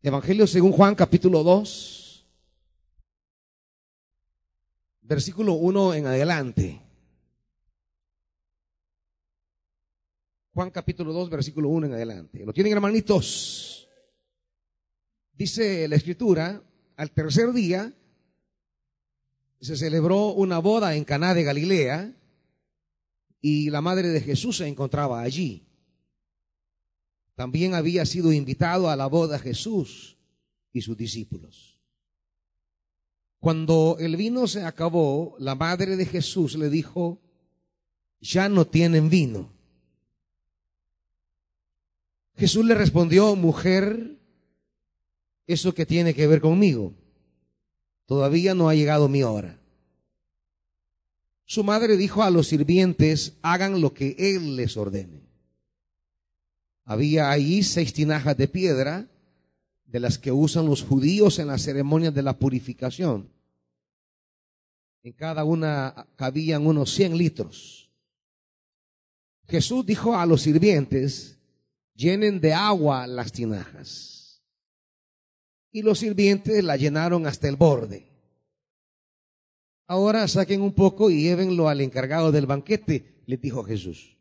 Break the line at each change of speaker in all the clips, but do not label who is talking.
Evangelio según Juan capítulo 2, versículo 1 en adelante. Juan capítulo 2, versículo 1 en adelante. ¿Lo tienen hermanitos? Dice la escritura, al tercer día se celebró una boda en Caná de Galilea y la madre de Jesús se encontraba allí. También había sido invitado a la boda Jesús y sus discípulos. Cuando el vino se acabó, la madre de Jesús le dijo, ya no tienen vino. Jesús le respondió, mujer, ¿eso que tiene que ver conmigo? Todavía no ha llegado mi hora. Su madre dijo a los sirvientes, hagan lo que él les ordene. Había ahí seis tinajas de piedra, de las que usan los judíos en las ceremonias de la purificación. En cada una cabían unos cien litros. Jesús dijo a los sirvientes, llenen de agua las tinajas. Y los sirvientes la llenaron hasta el borde. Ahora saquen un poco y llévenlo al encargado del banquete, le dijo Jesús.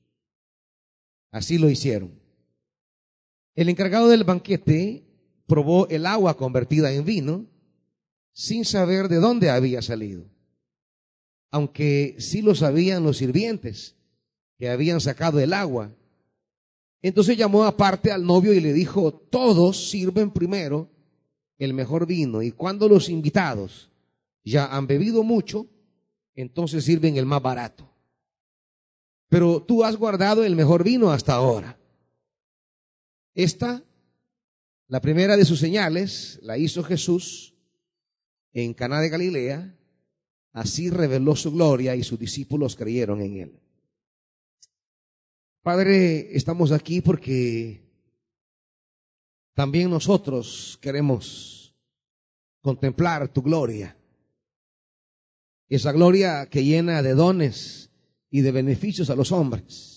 Así lo hicieron. El encargado del banquete probó el agua convertida en vino sin saber de dónde había salido. Aunque sí lo sabían los sirvientes que habían sacado el agua entonces llamó aparte al novio y le dijo, todos sirven primero el mejor vino y cuando los invitados ya han bebido mucho, entonces sirven el más barato. Pero tú has guardado el mejor vino hasta ahora. Esta, la primera de sus señales, la hizo Jesús en Caná de Galilea, así reveló su gloria y sus discípulos creyeron en él. Padre, estamos aquí porque también nosotros queremos contemplar tu gloria. Esa gloria que llena de dones y de beneficios a los hombres.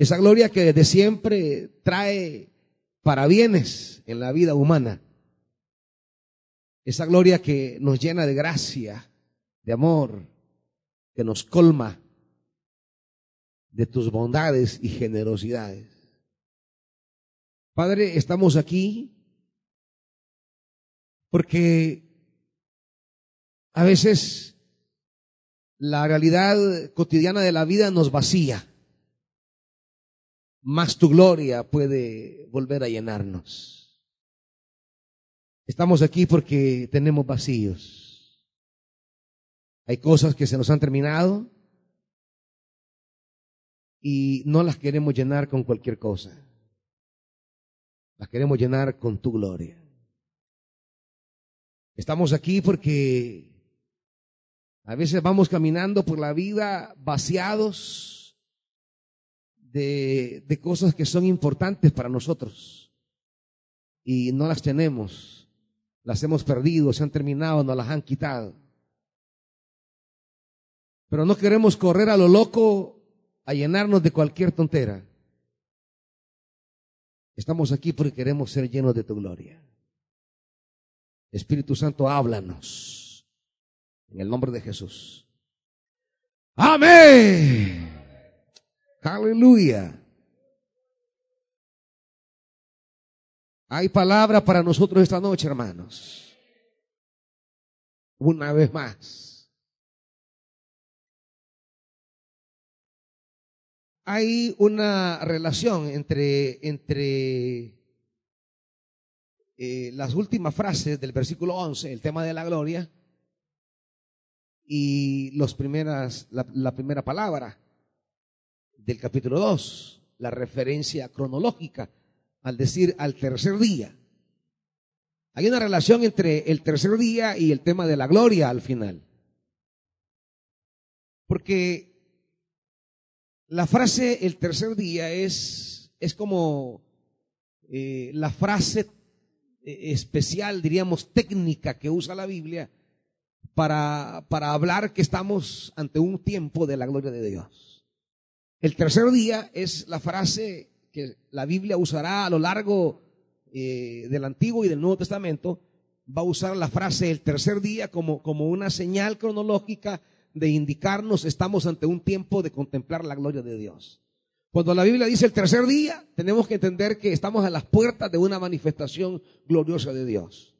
Esa gloria que desde siempre trae para bienes en la vida humana. Esa gloria que nos llena de gracia, de amor, que nos colma de tus bondades y generosidades. Padre, estamos aquí porque a veces la realidad cotidiana de la vida nos vacía, más tu gloria puede volver a llenarnos. Estamos aquí porque tenemos vacíos. Hay cosas que se nos han terminado, y no las queremos llenar con cualquier cosa. Las queremos llenar con tu gloria. Estamos aquí porque a veces vamos caminando por la vida vaciados de, de cosas que son importantes para nosotros y no las tenemos, las hemos perdido, se han terminado, nos las han quitado. Pero no queremos correr a lo loco a llenarnos de cualquier tontera. Estamos aquí porque queremos ser llenos de tu gloria. Espíritu Santo, háblanos. En el nombre de Jesús. Amén. Aleluya. Hay palabra para nosotros esta noche, hermanos. Una vez más. hay una relación entre, entre eh, las últimas frases del versículo 11, el tema de la gloria, y los primeras, la, la primera palabra del capítulo 2, la referencia cronológica, al decir al tercer día. Hay una relación entre el tercer día y el tema de la gloria al final. Porque la frase el tercer día es, es como eh, la frase eh, especial, diríamos técnica que usa la Biblia para, para hablar que estamos ante un tiempo de la gloria de Dios. El tercer día es la frase que la Biblia usará a lo largo eh, del Antiguo y del Nuevo Testamento va a usar la frase el tercer día como, como una señal cronológica de indicarnos estamos ante un tiempo de contemplar la gloria de Dios. Cuando la Biblia dice el tercer día, tenemos que entender que estamos a las puertas de una manifestación gloriosa de Dios.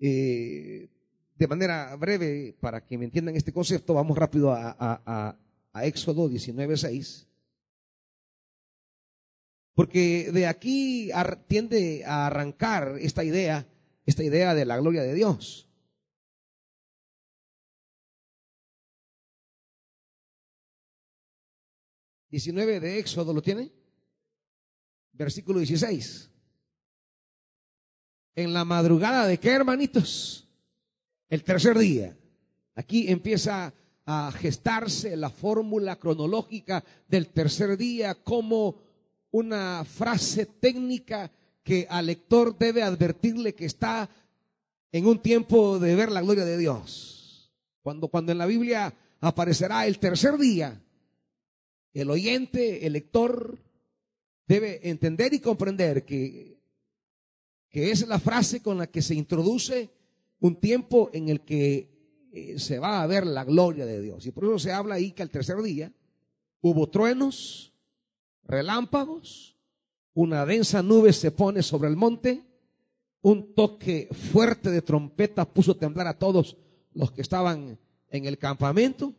Eh, de manera breve, para que me entiendan este concepto, vamos rápido a, Éxodo 19.6. Porque de aquí tiende a arrancar esta idea, esta idea de la gloria de Dios. ¿19 de Éxodo lo tiene? Versículo 16. En la madrugada de qué, hermanitos? El tercer día. Aquí empieza a gestarse la fórmula cronológica del tercer día como una frase técnica que al lector debe advertirle que está en un tiempo de ver la gloria de Dios. Cuando, cuando en la Biblia aparecerá el tercer día, el oyente, el lector, debe entender y comprender que, que es la frase con la que se introduce un tiempo en el que eh, se va a ver la gloria de Dios. Y por eso se habla ahí que al tercer día hubo truenos, relámpagos, una densa nube se pone sobre el monte, un toque fuerte de trompeta puso temblar a todos los que estaban en el campamento.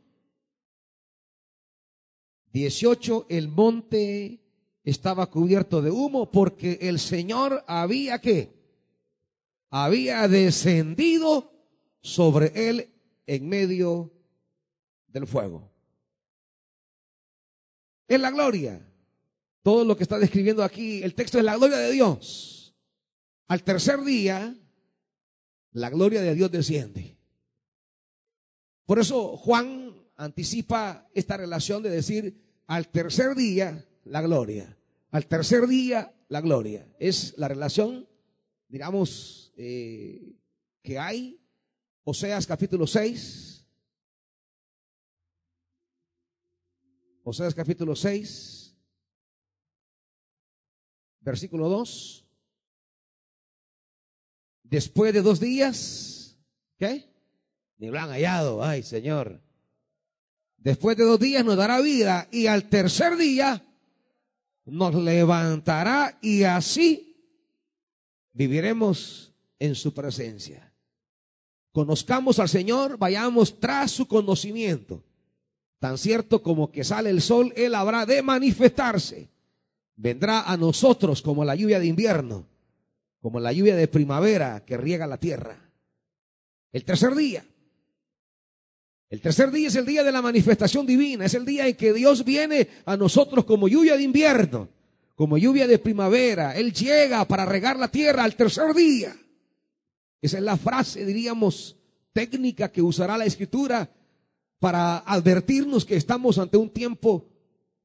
18, el monte estaba cubierto de humo porque el Señor había que había descendido sobre él en medio del fuego. Es la gloria. Todo lo que está describiendo aquí, el texto es la gloria de Dios. Al tercer día, la gloria de Dios desciende. Por eso Juan anticipa esta relación de decir, al tercer día, la gloria. Al tercer día, la gloria. Es la relación, digamos, eh, que hay Oseas capítulo 6. Oseas capítulo 6, versículo 2. Después de dos días, ¿qué? Ni lo han hallado, ay Señor. Después de dos días nos dará vida y al tercer día nos levantará y así viviremos en su presencia conozcamos al Señor, vayamos tras su conocimiento. Tan cierto como que sale el sol, Él habrá de manifestarse. Vendrá a nosotros como la lluvia de invierno, como la lluvia de primavera que riega la tierra. El tercer día. El tercer día es el día de la manifestación divina, es el día en que Dios viene a nosotros como lluvia de invierno, como lluvia de primavera. Él llega para regar la tierra al tercer día. Esa es la frase, diríamos, técnica que usará la escritura para advertirnos que estamos ante un tiempo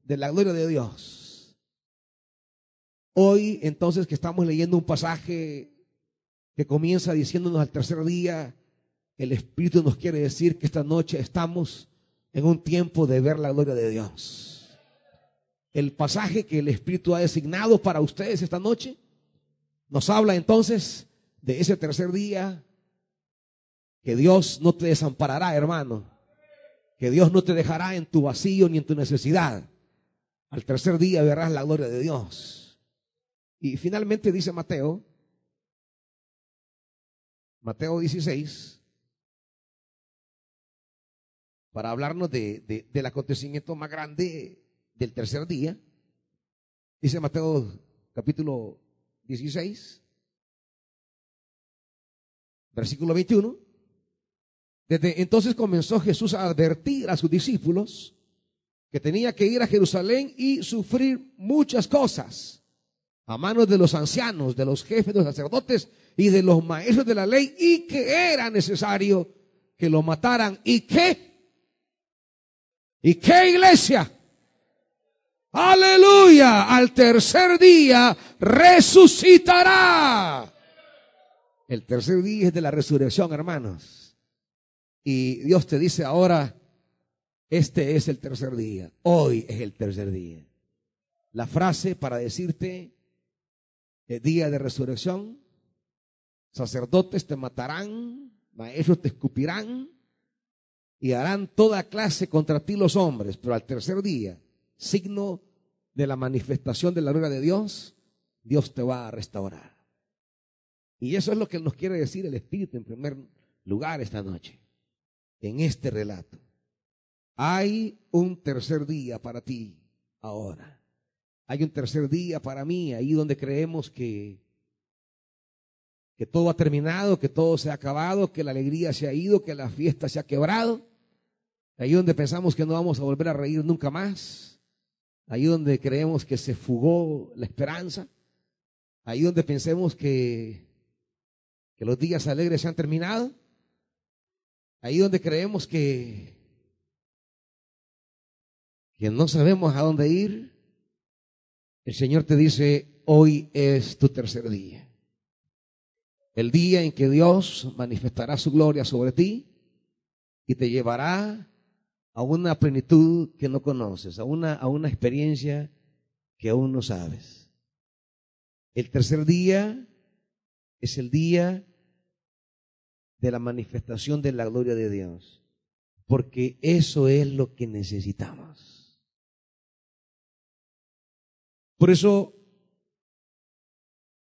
de la gloria de Dios. Hoy, entonces, que estamos leyendo un pasaje que comienza diciéndonos al tercer día, el Espíritu nos quiere decir que esta noche estamos en un tiempo de ver la gloria de Dios. El pasaje que el Espíritu ha designado para ustedes esta noche nos habla entonces de ese tercer día, que Dios no te desamparará, hermano. Que Dios no te dejará en tu vacío ni en tu necesidad. Al tercer día verás la gloria de Dios. Y finalmente dice Mateo, Mateo 16, para hablarnos de, del acontecimiento más grande del tercer día. Dice Mateo capítulo 16, Versículo 21. Desde entonces comenzó Jesús a advertir a sus discípulos que tenía que ir a Jerusalén y sufrir muchas cosas a manos de los ancianos, de los jefes, de los sacerdotes y de los maestros de la ley y que era necesario que lo mataran. ¿Y qué? ¿Y qué iglesia? Aleluya, al tercer día resucitará. El tercer día es de la resurrección, hermanos. Y Dios te dice ahora, este es el tercer día. Hoy es el tercer día. La frase para decirte el día de resurrección, sacerdotes te matarán, maestros te escupirán y harán toda clase contra ti los hombres, pero al tercer día, signo de la manifestación de la gloria de Dios, Dios te va a restaurar. Y eso es lo que nos quiere decir el Espíritu en primer lugar esta noche, en este relato. Hay un tercer día para ti ahora. Hay un tercer día para mí, ahí donde creemos que, que todo ha terminado, que todo se ha acabado, que la alegría se ha ido, que la fiesta se ha quebrado. Ahí donde pensamos que no vamos a volver a reír nunca más. Ahí donde creemos que se fugó la esperanza. Ahí donde pensemos que, que los días alegres se han terminado. Ahí donde creemos que, que no sabemos a dónde ir. El Señor te dice, hoy es tu tercer día. El día en que Dios manifestará su gloria sobre ti y te llevará a una plenitud que no conoces, a una, a una experiencia que aún no sabes. El tercer día es el día de la manifestación de la gloria de Dios, porque eso es lo que necesitamos. Por eso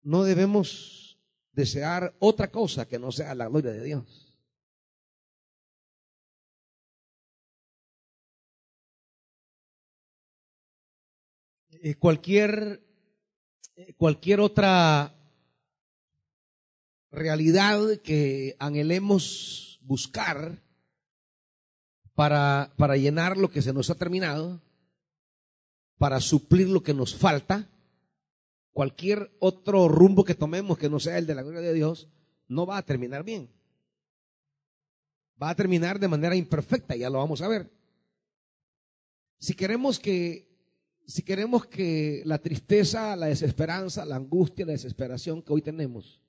no debemos desear otra cosa que no sea la gloria de Dios. Eh, cualquier, eh, cualquier otra realidad que anhelemos buscar para, para llenar lo que se nos ha terminado, para suplir lo que nos falta, cualquier otro rumbo que tomemos que no sea el de la gloria de Dios, no va a terminar bien. Va a terminar de manera imperfecta, ya lo vamos a ver. Si queremos que si queremos que la tristeza, la desesperanza, la angustia, la desesperación que hoy tenemos,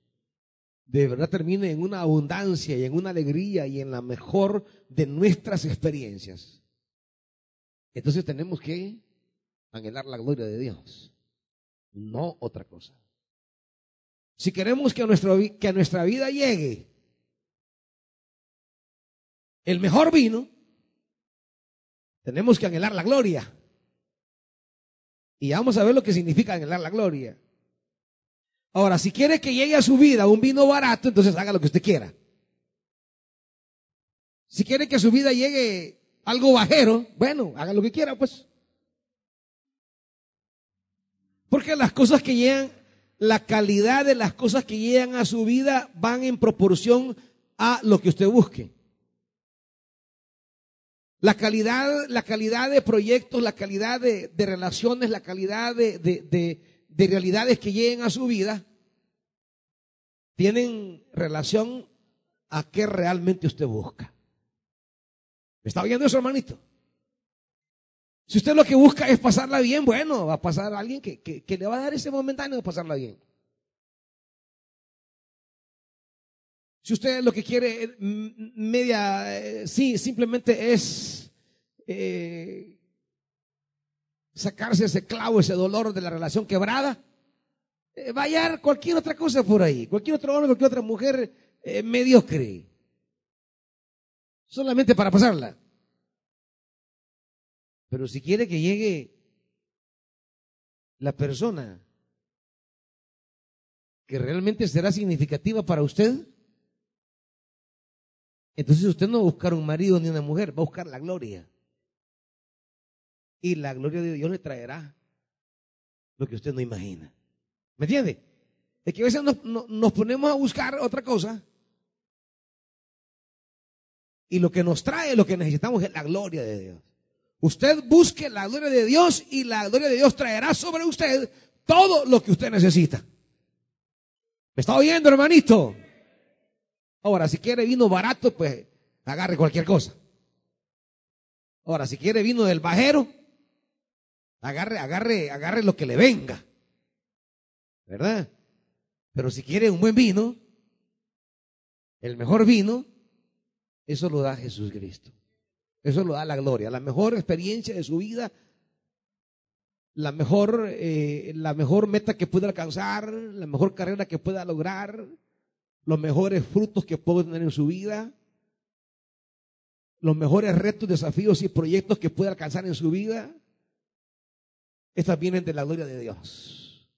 de verdad termine en una abundancia y en una alegría y en la mejor de nuestras experiencias, entonces tenemos que anhelar la gloria de Dios, no otra cosa. Si queremos que a, nuestro, que a nuestra vida llegue el mejor vino, tenemos que anhelar la gloria. Y vamos a ver lo que significa anhelar la gloria. Ahora, si quiere que llegue a su vida un vino barato, entonces haga lo que usted quiera. Si quiere que a su vida llegue algo bajero, bueno, haga lo que quiera, pues. Porque las cosas que llegan, la calidad de las cosas que llegan a su vida van en proporción a lo que usted busque. La calidad, la calidad de proyectos, la calidad de, relaciones, la calidad de, de, realidades que lleguen a su vida, tienen relación a qué realmente usted busca. ¿Me está oyendo eso, hermanito? Si usted lo que busca es pasarla bien, bueno, va a pasar a alguien que, que le va a dar ese momentáneo de pasarla bien. Si usted lo que quiere eh, media, eh, sí, simplemente es eh, sacarse ese clavo, ese dolor de la relación quebrada, va a cualquier otra cosa por ahí, cualquier otro hombre, cualquier otra mujer mediocre, solamente para pasarla. Pero si quiere que llegue la persona que realmente será significativa para usted, entonces usted no va a buscar un marido ni una mujer, va a buscar la gloria. Y la gloria de Dios le traerá lo que usted no imagina. ¿Me entiende? Es que a veces nos, ponemos a buscar otra cosa y lo que nos trae, lo que necesitamos es la gloria de Dios. Usted busque la gloria de Dios y la gloria de Dios traerá sobre usted todo lo que usted necesita. ¿Me está oyendo, hermanito? Ahora, si quiere vino barato, pues agarre cualquier cosa. Ahora, si quiere vino del bajero, agarre, agarre, agarre lo que le venga. ¿Verdad? Pero si quiere un buen vino, el mejor vino, eso lo da Jesús Cristo. Eso lo da la gloria. La mejor experiencia de su vida la mejor, eh, la mejor meta que pueda alcanzar, la mejor carrera que pueda lograr, los mejores frutos que pueda tener en su vida, los mejores retos, desafíos y proyectos que pueda alcanzar en su vida, estas vienen de la gloria de Dios.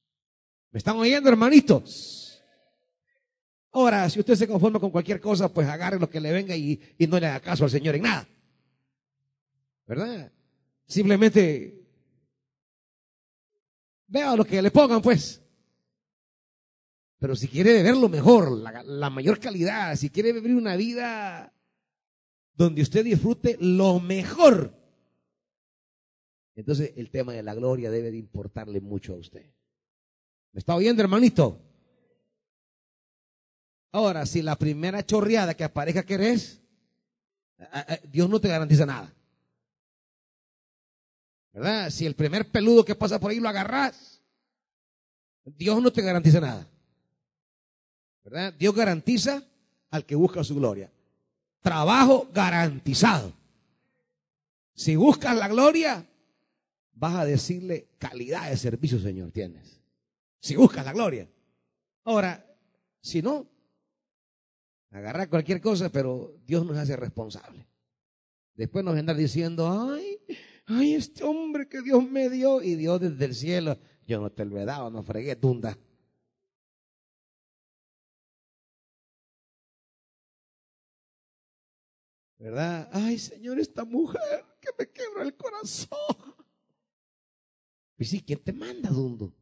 ¿Me están oyendo, hermanitos? Ahora, si usted se conforma con cualquier cosa, pues agarre lo que le venga y, y no le haga caso al Señor en nada. ¿Verdad? Simplemente vea lo que le pongan, pues. Pero si quiere beber lo mejor, la, mayor calidad, si quiere vivir una vida donde usted disfrute lo mejor, entonces el tema de la gloria debe de importarle mucho a usted. ¿Me está oyendo, hermanito? Ahora, si la primera chorreada que aparezca que eres, Dios no te garantiza nada. ¿Verdad? Si el primer peludo que pasa por ahí lo agarras, Dios no te garantiza nada. ¿Verdad? Dios garantiza al que busca su gloria. Trabajo garantizado. Si buscas la gloria, vas a decirle calidad de servicio, Señor, tienes. Si buscas la gloria. Ahora, si no, agarra cualquier cosa, pero Dios nos hace responsable. Después nos vendrá diciendo, ay, ay, este hombre que Dios me dio y Dios desde el cielo, yo no te lo he dado, no fregué, tunda. ¿Verdad? Ay, Señor, esta mujer que me quebra el corazón. Y sí, ¿quién te manda, Dundo?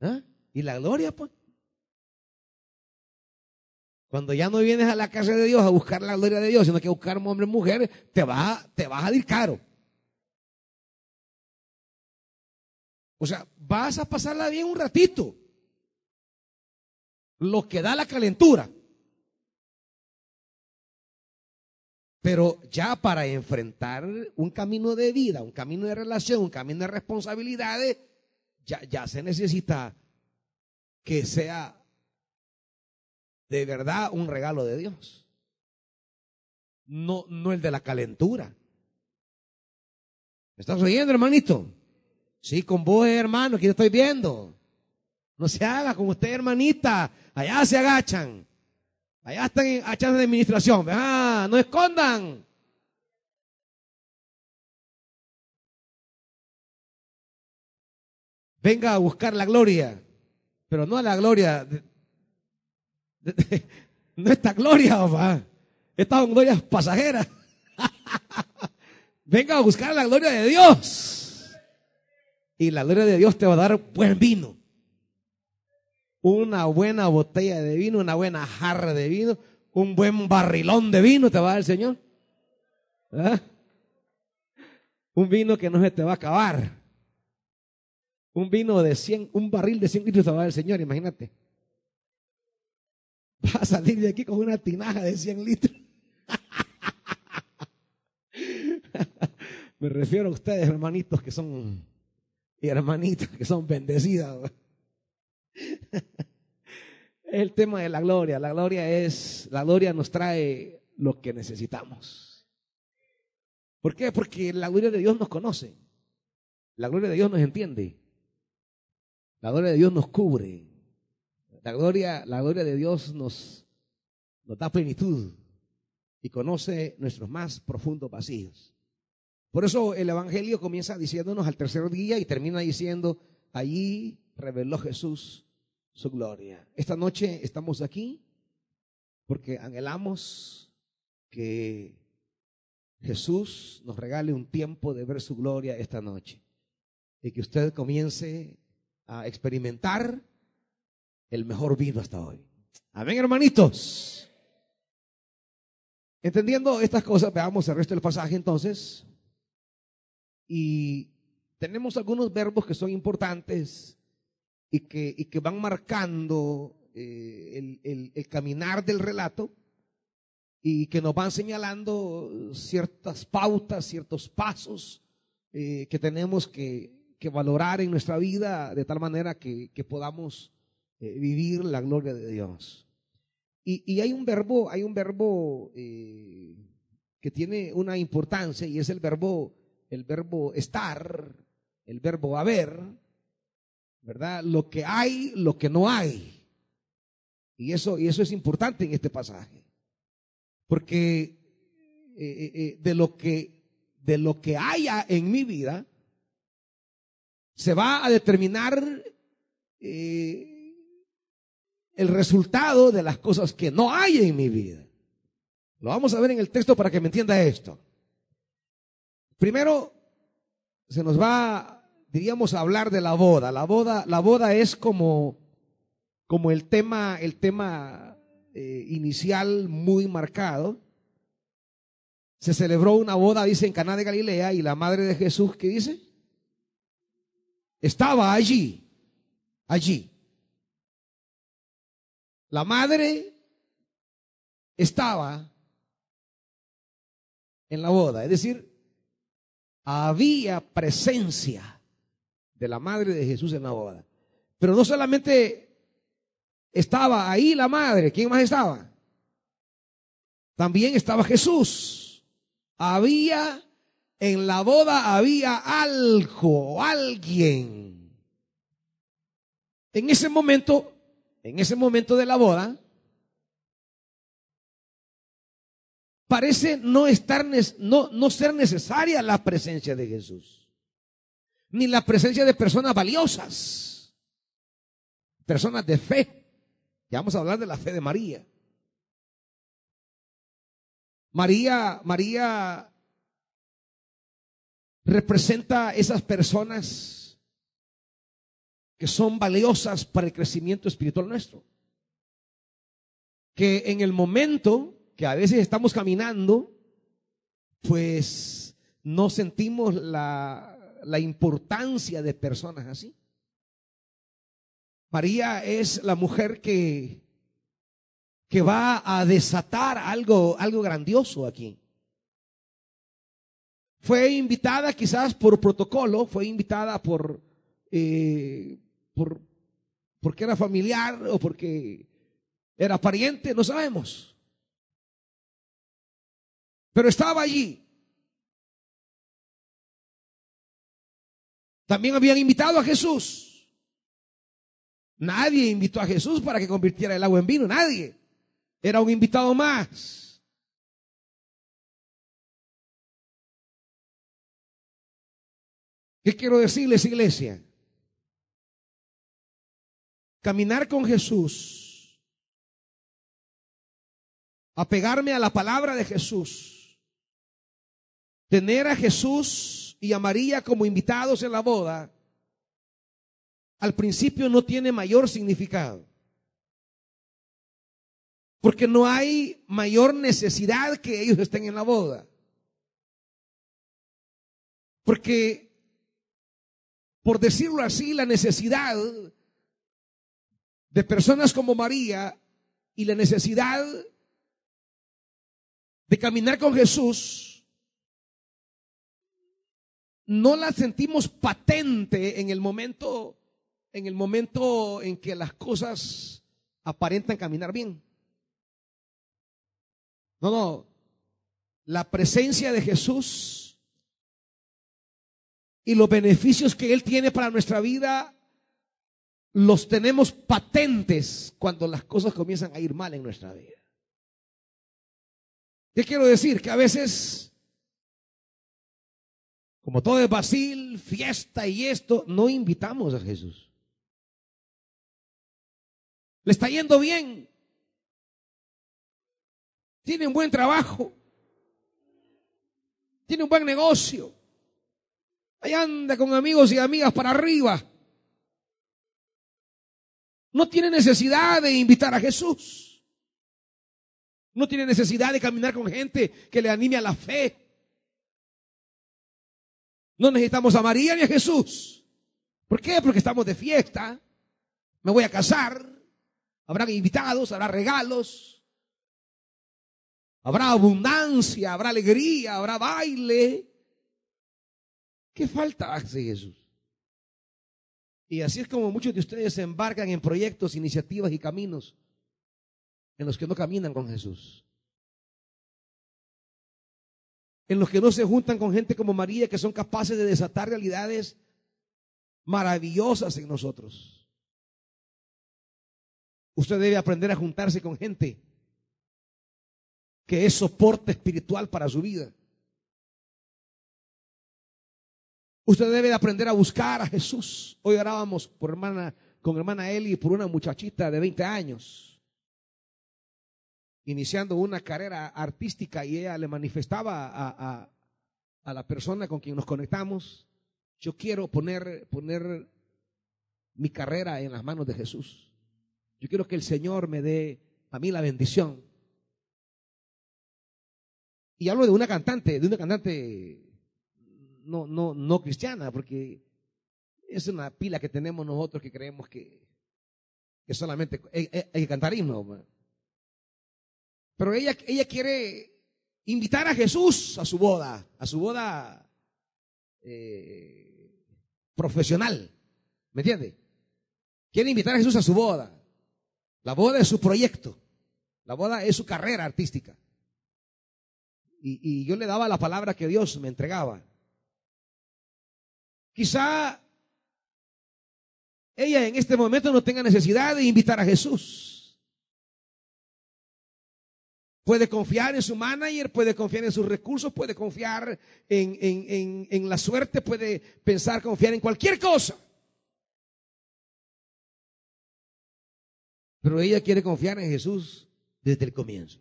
¿Ah? ¿Y la gloria, pues? Cuando ya no vienes a la casa de Dios a buscar la gloria de Dios, sino que a buscar un hombre y mujer, te vas, te vas a ir caro. O sea, vas a pasarla bien un ratito. Lo que da la calentura. Pero ya para enfrentar un camino de vida, un camino de relación, un camino de responsabilidades, ya, ya se necesita que sea de verdad un regalo de Dios. No, no el de la calentura. ¿Me estás oyendo, hermanito? Sí, con vos, hermano, que yo estoy viendo. No se haga con usted, hermanita. Allá se agachan. Allá están echando de administración. Ah, no escondan. Venga a buscar la gloria, pero no la gloria. De, no esta gloria, papá. Estas son glorias pasajeras. Venga a buscar la gloria de Dios. Y la gloria de Dios te va a dar buen vino. Una buena botella de vino, una buena jarra de vino, un buen barrilón de vino te va a dar el Señor. ¿Ah? Un vino que no se te va a acabar. Un vino de 100, un barril de 100 litros te va a dar el Señor, imagínate. Va a salir de aquí con una tinaja de 100 litros. Me refiero a ustedes, hermanitos, que son y hermanitas que son bendecidas. El tema de la gloria. La gloria es, la gloria nos trae lo que necesitamos. ¿Por qué? Porque la gloria de Dios nos conoce. La gloria de Dios nos entiende. La gloria de Dios nos cubre. La gloria, la gloria de Dios nos, nos da plenitud y conoce nuestros más profundos vacíos. Por eso el Evangelio comienza diciéndonos al tercer día y termina diciendo, allí reveló Jesús su gloria. Esta noche estamos aquí porque anhelamos que Jesús nos regale un tiempo de ver su gloria esta noche y que usted comience a experimentar el mejor vino hasta hoy. Amén, hermanitos. Entendiendo estas cosas, veamos el resto del pasaje entonces. Y tenemos algunos verbos que son importantes y que, y que van marcando eh, el, el, caminar del relato y que nos van señalando ciertas pautas, ciertos pasos eh, que tenemos que, que, valorar en nuestra vida de tal manera que, que podamos eh, vivir la gloria de Dios. Y, y, hay un verbo, hay un verbo que tiene una importancia y es el verbo el verbo estar, el verbo haber, ¿verdad? Lo que hay, lo que no hay. Y eso, y eso es importante en este pasaje. Porque eh, eh, eh, de, lo que, de lo que haya en mi vida, se va a determinar el resultado de las cosas que no hay en mi vida. Lo vamos a ver en el texto para que me entienda esto. Primero, se nos va, diríamos, hablar de la boda. La boda, la boda es como, como el tema, el tema eh, inicial muy marcado. Se celebró una boda, dice, en Caná de Galilea, y la madre de Jesús, ¿qué dice? Estaba allí, allí. La madre estaba en la boda, es decir, había presencia de la madre de Jesús en la boda. Pero no solamente estaba ahí la madre, ¿quién más estaba? También estaba Jesús. Había, en la boda había algo, alguien. En ese momento, en ese momento de la boda, parece no, estar, no, no ser necesaria la presencia de Jesús, ni la presencia de personas valiosas, personas de fe. Ya vamos a hablar de la fe de María. María, María representa esas personas que son valiosas para el crecimiento espiritual nuestro. Que en el momento que a veces estamos caminando, pues no sentimos la, la importancia de personas así. María es la mujer que, que va a desatar algo, algo grandioso aquí. Fue invitada quizás por protocolo, fue invitada por, eh, por porque era familiar o porque era pariente, no sabemos. Pero estaba allí. También habían invitado a Jesús. Nadie invitó a Jesús para que convirtiera el agua en vino, nadie. Era un invitado más. ¿Qué quiero decirles, iglesia? Caminar con Jesús, apegarme a la palabra de Jesús, Tener a Jesús y a María como invitados en la boda, al principio no tiene mayor significado. Porque no hay mayor necesidad que ellos estén en la boda. Porque, por decirlo así, la necesidad de personas como María y la necesidad de caminar con Jesús no la sentimos patente en el momento, en el momento en que las cosas aparentan caminar bien. No, no. La presencia de Jesús y los beneficios que Él tiene para nuestra vida los tenemos patentes cuando las cosas comienzan a ir mal en nuestra vida. ¿Qué quiero decir? Que a veces como todo es basil, fiesta y esto, no invitamos a Jesús. Le está yendo bien. Tiene un buen trabajo. Tiene un buen negocio. Ahí anda con amigos y amigas para arriba. No tiene necesidad de invitar a Jesús. No tiene necesidad de caminar con gente que le anime a la fe. No necesitamos a María ni a Jesús. ¿Por qué? Porque estamos de fiesta. Me voy a casar. Habrán invitados, habrá regalos. Habrá abundancia, habrá alegría, habrá baile. ¿Qué falta hace Jesús? Y así es como muchos de ustedes se embarcan en proyectos, iniciativas y caminos en los que no caminan con Jesús en los que no se juntan con gente como María, que son capaces de desatar realidades maravillosas en nosotros. Usted debe aprender a juntarse con gente que es soporte espiritual para su vida. Usted debe de aprender a buscar a Jesús. Hoy orábamos por hermana, con hermana Eli por una muchachita de 20 años, iniciando una carrera artística y ella le manifestaba a, a, a la persona con quien nos conectamos, yo quiero poner, poner mi carrera en las manos de Jesús. Yo quiero que el Señor me dé a mí la bendición. Y hablo de una cantante, de una cantante no, no, no cristiana, porque es una pila que tenemos nosotros que creemos que, que solamente hay, que cantar himno. Pero ella, ella quiere invitar a Jesús a su boda, a su boda eh, profesional. ¿Me entiende? Quiere invitar a Jesús a su boda. La boda es su proyecto. La boda es su carrera artística. Y, y yo le daba la palabra que Dios me entregaba. Quizá ella en este momento no tenga necesidad de invitar a Jesús. Puede confiar en su manager, puede confiar en sus recursos, puede confiar en, en, en, la suerte, puede pensar, confiar en cualquier cosa. Pero ella quiere confiar en Jesús desde el comienzo.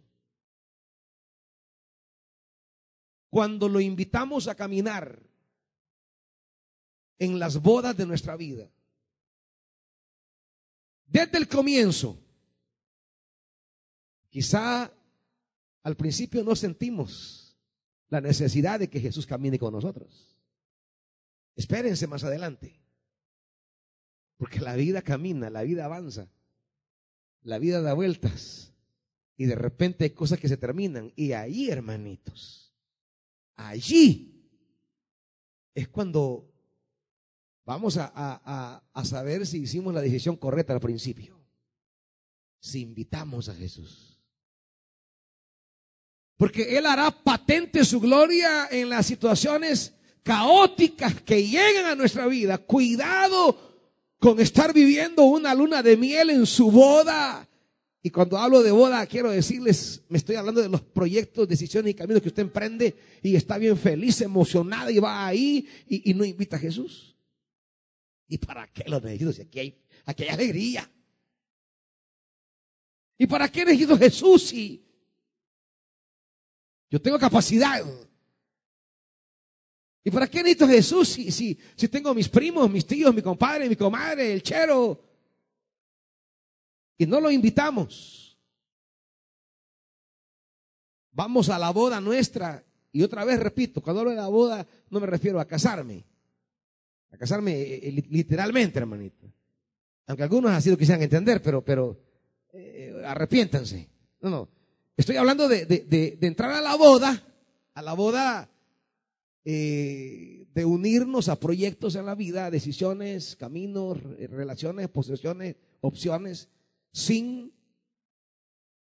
Cuando lo invitamos a caminar en las bodas de nuestra vida. Desde el comienzo, quizá al principio no sentimos la necesidad de que Jesús camine con nosotros. Espérense más adelante. Porque la vida camina, la vida avanza, la vida da vueltas y de repente hay cosas que se terminan. Y ahí, hermanitos, allí es cuando Vamos a, saber si hicimos la decisión correcta al principio. Si invitamos a Jesús. Porque Él hará patente su gloria en las situaciones caóticas que llegan a nuestra vida. Cuidado con estar viviendo una luna de miel en su boda. Y cuando hablo de boda, quiero decirles, me estoy hablando de los proyectos, decisiones y caminos que usted emprende y está bien feliz, emocionada y va ahí y no invita a Jesús. ¿Y para qué lo necesito si aquí hay, aquí hay alegría? ¿Y para qué necesito Jesús si yo tengo capacidad? ¿Y para qué necesito Jesús si, si, si tengo mis primos, mis tíos, mi compadre, mi comadre, el chero? Y no lo invitamos. Vamos a la boda nuestra. Y otra vez repito, cuando hablo de la boda no me refiero a casarme. A casarme eh, eh, literalmente, hermanito. Aunque algunos así lo quisieran entender, pero, pero eh, arrepiéntanse. No, no. Estoy hablando de, de, de, entrar a la boda, a la boda de unirnos a proyectos en la vida, decisiones, caminos, relaciones, posesiones, opciones, sin,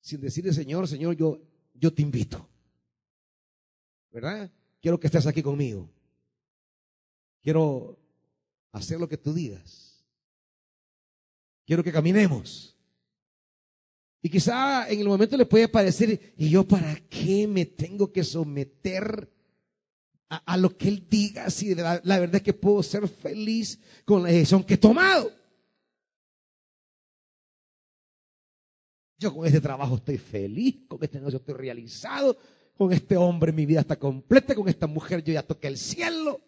sin decirle, Señor, Señor, yo, yo te invito. ¿Verdad? Quiero que estés aquí conmigo. Quiero hacer lo que tú digas. Quiero que caminemos. Y quizá en el momento le puede parecer, ¿y yo para qué me tengo que someter a, lo que Él diga si la, verdad es que puedo ser feliz con la decisión que he tomado? Yo con este trabajo estoy feliz, con este negocio estoy realizado, con este hombre mi vida está completa, con esta mujer yo ya toqué el cielo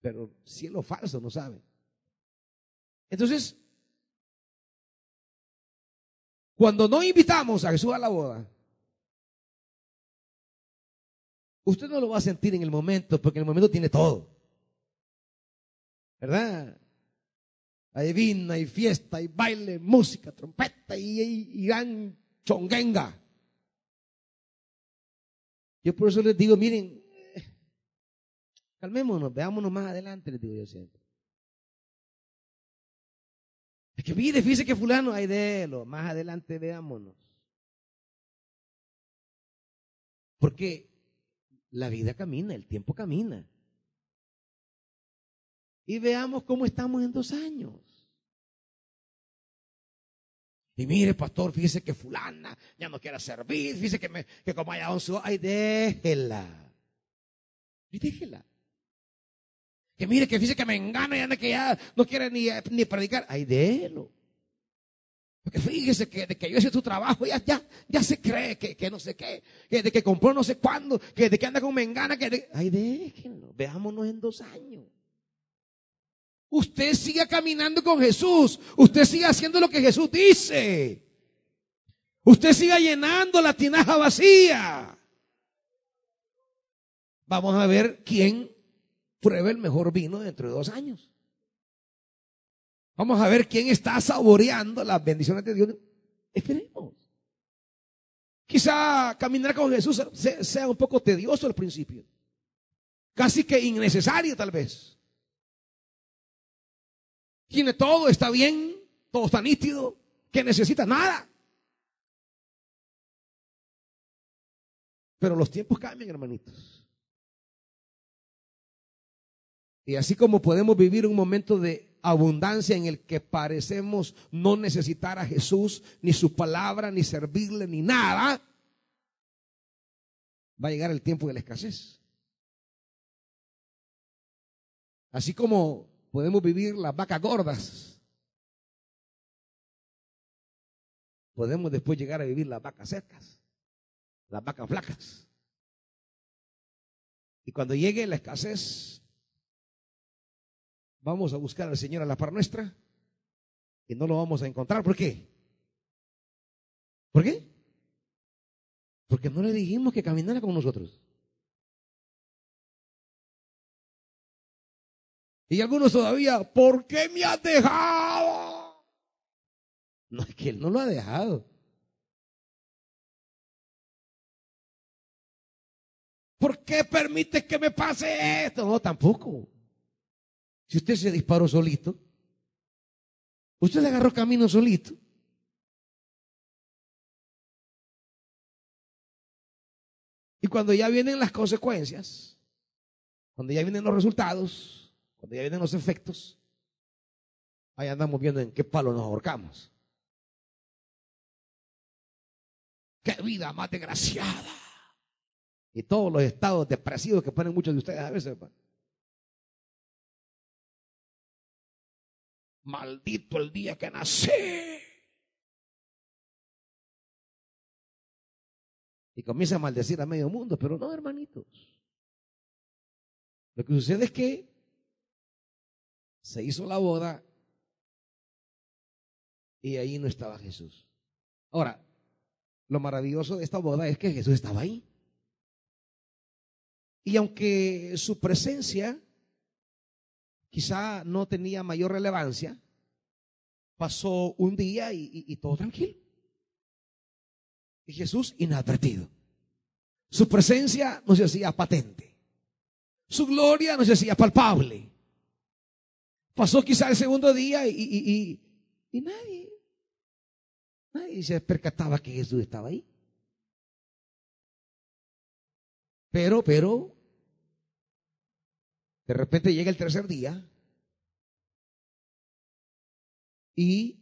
pero cielo falso no sabe. Entonces, cuando no invitamos a Jesús a la boda, usted no lo va a sentir en el momento, porque en el momento tiene todo. ¿Verdad? Hay vino, hay fiesta, hay baile, música, trompeta y, y, gran chongenga. Yo por eso les digo, miren, Calmémonos, veámonos más adelante, les digo yo siempre. Es que mire, fíjese que fulano hay de él, más adelante veámonos. Porque la vida camina, el tiempo camina. y veamos cómo estamos en dos años. Y mire, pastor, fíjese que fulana ya no quiere servir, fíjese que, que como haya once, ay, déjela. Y déjela. Que mire, que fíjese que me engana y anda que ya no quiere ni, ni predicar. Ay, déjelo. Porque fíjese que de que yo hice tu trabajo, ya, ya, ya se cree que, que no sé qué, que de que compró no sé cuándo, que de que anda con mengana, que. Ay, déjenlo, veámonos en dos años. Usted siga caminando con Jesús, usted siga haciendo lo que Jesús dice. Usted siga llenando la tinaja vacía. Vamos a ver quién prueba el mejor vino dentro de dos años. Vamos a ver quién está saboreando las bendiciones de Dios. Esperemos. Quizá caminar con Jesús sea un poco tedioso al principio. Casi que innecesario tal vez. Tiene todo, está bien, todo está nítido, que necesita nada. Pero los tiempos cambian, hermanitos. Y así como podemos vivir un momento de abundancia en el que parecemos no necesitar a Jesús, ni su palabra, ni servirle, ni nada, va a llegar el tiempo de la escasez. Así como podemos vivir las vacas gordas, podemos después llegar a vivir las vacas secas, las vacas flacas. Y cuando llegue la escasez, vamos a buscar al Señor a la par nuestra y no lo vamos a encontrar. ¿Por qué? ¿Por qué? Porque no le dijimos que caminara con nosotros. Y algunos todavía, ¿por qué me has dejado? No es que Él no lo ha dejado. ¿Por qué permite que me pase esto? No, tampoco. Si usted se disparó solito, usted agarró camino solito. Y cuando ya vienen las consecuencias, cuando ya vienen los resultados, cuando ya vienen los efectos, ahí andamos viendo en qué palo nos ahorcamos. Qué vida más desgraciada. Y todos los estados depresivos que ponen muchos de ustedes a veces. Maldito el día que nací. Y comienza a maldecir a medio mundo, pero no, hermanitos. Lo que sucede es que se hizo la boda y ahí no estaba Jesús. Ahora, lo maravilloso de esta boda es que Jesús estaba ahí. Y aunque su presencia quizá no tenía mayor relevancia, pasó un día y, todo tranquilo. Y Jesús inadvertido. Su presencia no se hacía patente. Su gloria no se hacía palpable. Pasó quizá el segundo día y, y nadie, nadie se percataba que Jesús estaba ahí. Pero, pero, de repente llega el tercer día y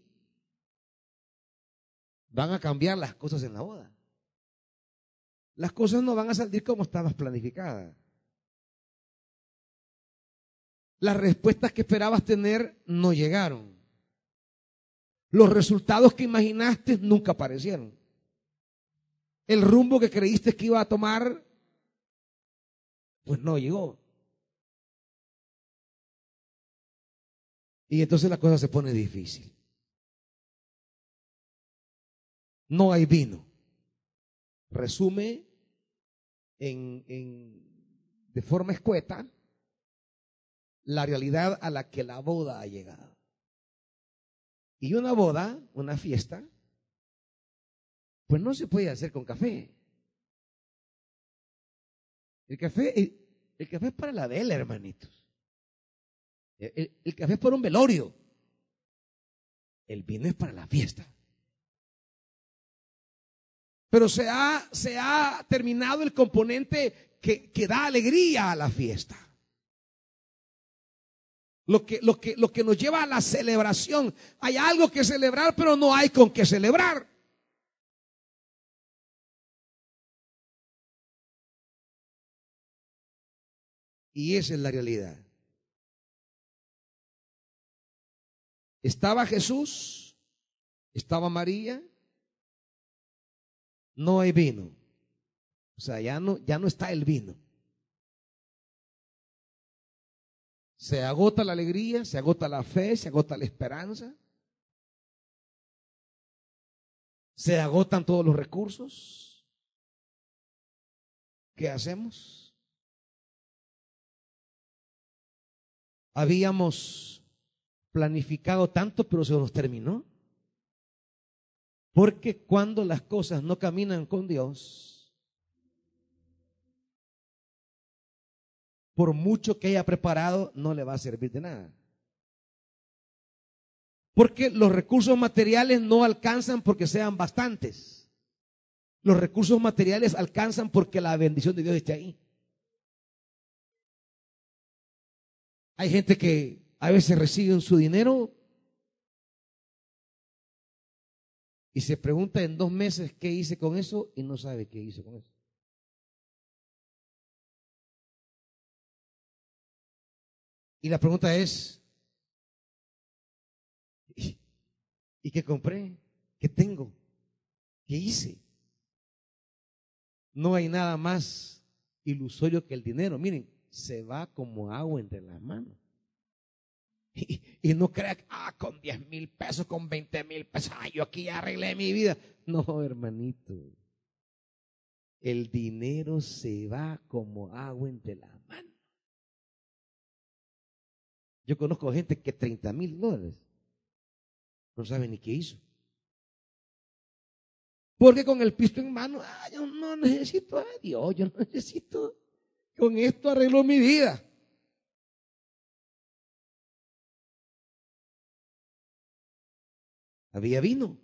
van a cambiar las cosas en la boda. Las cosas no van a salir como estabas planificadas. Las respuestas que esperabas tener no llegaron. Los resultados que imaginaste nunca aparecieron. El rumbo que creíste que iba a tomar, pues no llegó. Y entonces la cosa se pone difícil. No hay vino. Resume en, en, de forma escueta la realidad a la que la boda ha llegado. Y una boda, una fiesta, pues no se puede hacer con café. El café, el, el café es para la vela, hermanitos. El, café es para un velorio. El vino es para la fiesta. Pero se ha, se ha terminado el componente que, que da alegría a la fiesta. Lo que, lo, que, lo que nos lleva a la celebración. Hay algo que celebrar, pero no hay con qué celebrar. Y esa es la realidad. Estaba Jesús, estaba María, no hay vino. O sea, ya no, ya no está el vino. Se agota la alegría, se agota la fe, se agota la esperanza. Se agotan todos los recursos. ¿Qué hacemos? Habíamos planificado tanto, pero se nos terminó. Porque cuando las cosas no caminan con Dios, por mucho que haya preparado, no le va a servir de nada. Porque los recursos materiales no alcanzan porque sean bastantes. Los recursos materiales alcanzan porque la bendición de Dios esté ahí. Hay gente que a veces recibe su dinero y se pregunta en dos meses qué hice con eso y no sabe qué hizo con eso. Y la pregunta es, ¿y, qué compré? ¿Qué tengo? ¿Qué hice? No hay nada más ilusorio que el dinero. Miren, se va como agua entre las manos. Y, no crea ah, con 10 mil pesos, con 20 mil pesos, ah, yo aquí arreglé mi vida. No, hermanito. El dinero se va como agua entre las manos. Yo conozco gente que 30 mil dólares no sabe ni qué hizo. Porque con el pisto en mano, ah, yo no necesito a Dios, yo no necesito, con esto arreglo mi vida. Había vino.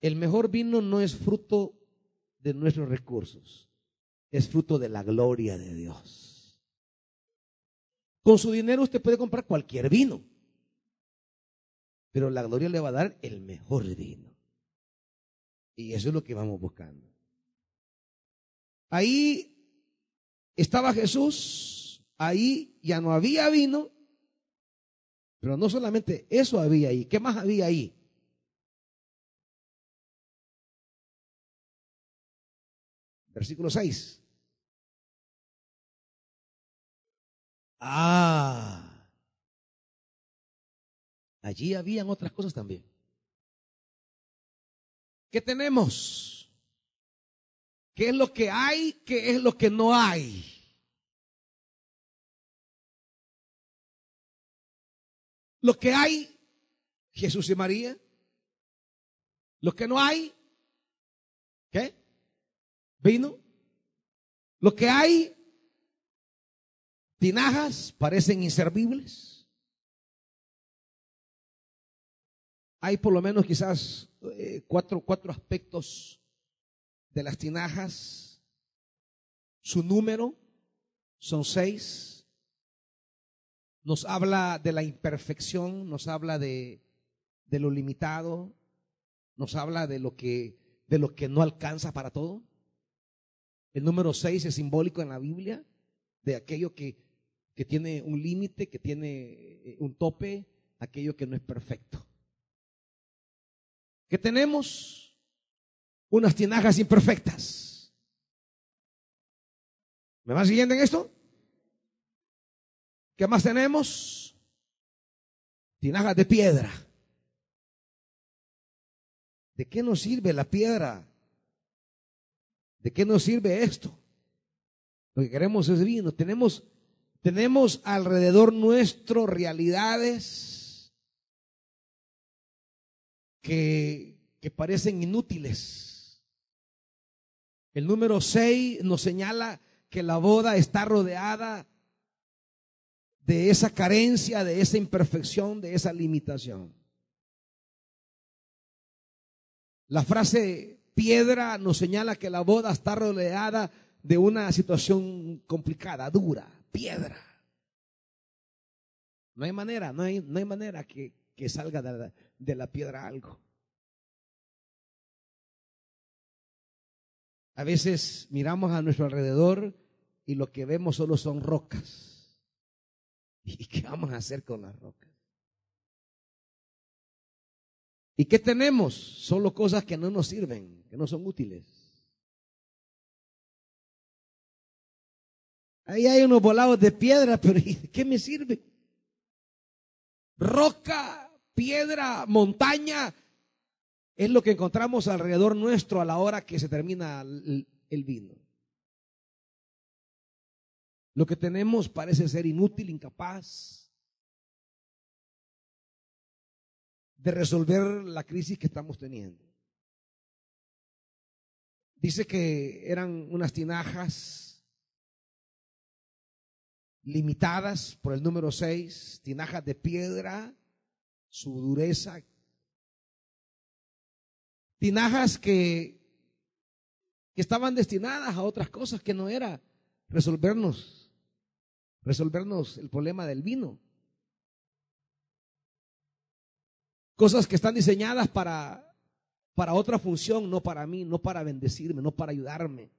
El mejor vino no es fruto de nuestros recursos, es fruto de la gloria de Dios. Con su dinero usted puede comprar cualquier vino, pero la gloria le va a dar el mejor vino. Y eso es lo que vamos buscando. Ahí estaba Jesús, ahí ya no había vino, pero no solamente eso había ahí, ¿qué más había ahí? Versículo 6. Ah, allí habían otras cosas también. ¿Qué tenemos? ¿Qué es lo que hay? ¿Qué es lo que no hay? Lo que hay, Jesús y María. Lo que no hay, ¿qué? Vino. Lo que hay, tinajas parecen inservibles. Hay por lo menos quizás eh, cuatro, cuatro aspectos de las tinajas. Su número son seis. Nos habla de la imperfección, nos habla de, de lo limitado, nos habla de lo que de lo que no alcanza para todo. El número seis es simbólico en la Biblia de aquello que que tiene un límite, que tiene eh, un tope, aquello que no es perfecto. Que tenemos unas tinajas imperfectas. ¿Me van siguiendo en esto? ¿Qué más tenemos? Tinajas de piedra. ¿De qué nos sirve la piedra? ¿De qué nos sirve esto? Lo que queremos es vino. Tenemos tenemos alrededor nuestro realidades que, que parecen inútiles. El número 6 nos señala que la boda está rodeada de esa carencia, de esa imperfección, de esa limitación. La frase piedra nos señala que la boda está rodeada de una situación complicada, dura piedra. No hay manera, no hay, no hay manera que, que salga de la, de la piedra algo. A veces miramos a nuestro alrededor y lo que vemos solo son rocas. ¿Y qué vamos a hacer con las rocas? ¿Y qué tenemos? Solo cosas que no nos sirven, que no son útiles. Ahí hay unos volados de piedra, pero ¿qué me sirve? Roca, piedra, montaña, es lo que encontramos alrededor nuestro a la hora que se termina el, el vino. Lo que tenemos parece ser inútil, incapaz, de resolver la crisis que estamos teniendo. Dice que eran unas tinajas limitadas por el número 6, tinajas de piedra, su dureza, tinajas que, que estaban destinadas a otras cosas que no era resolvernos, resolvernos el problema del vino. Cosas que están diseñadas para, para otra función, no para mí, no para bendecirme, no para ayudarme.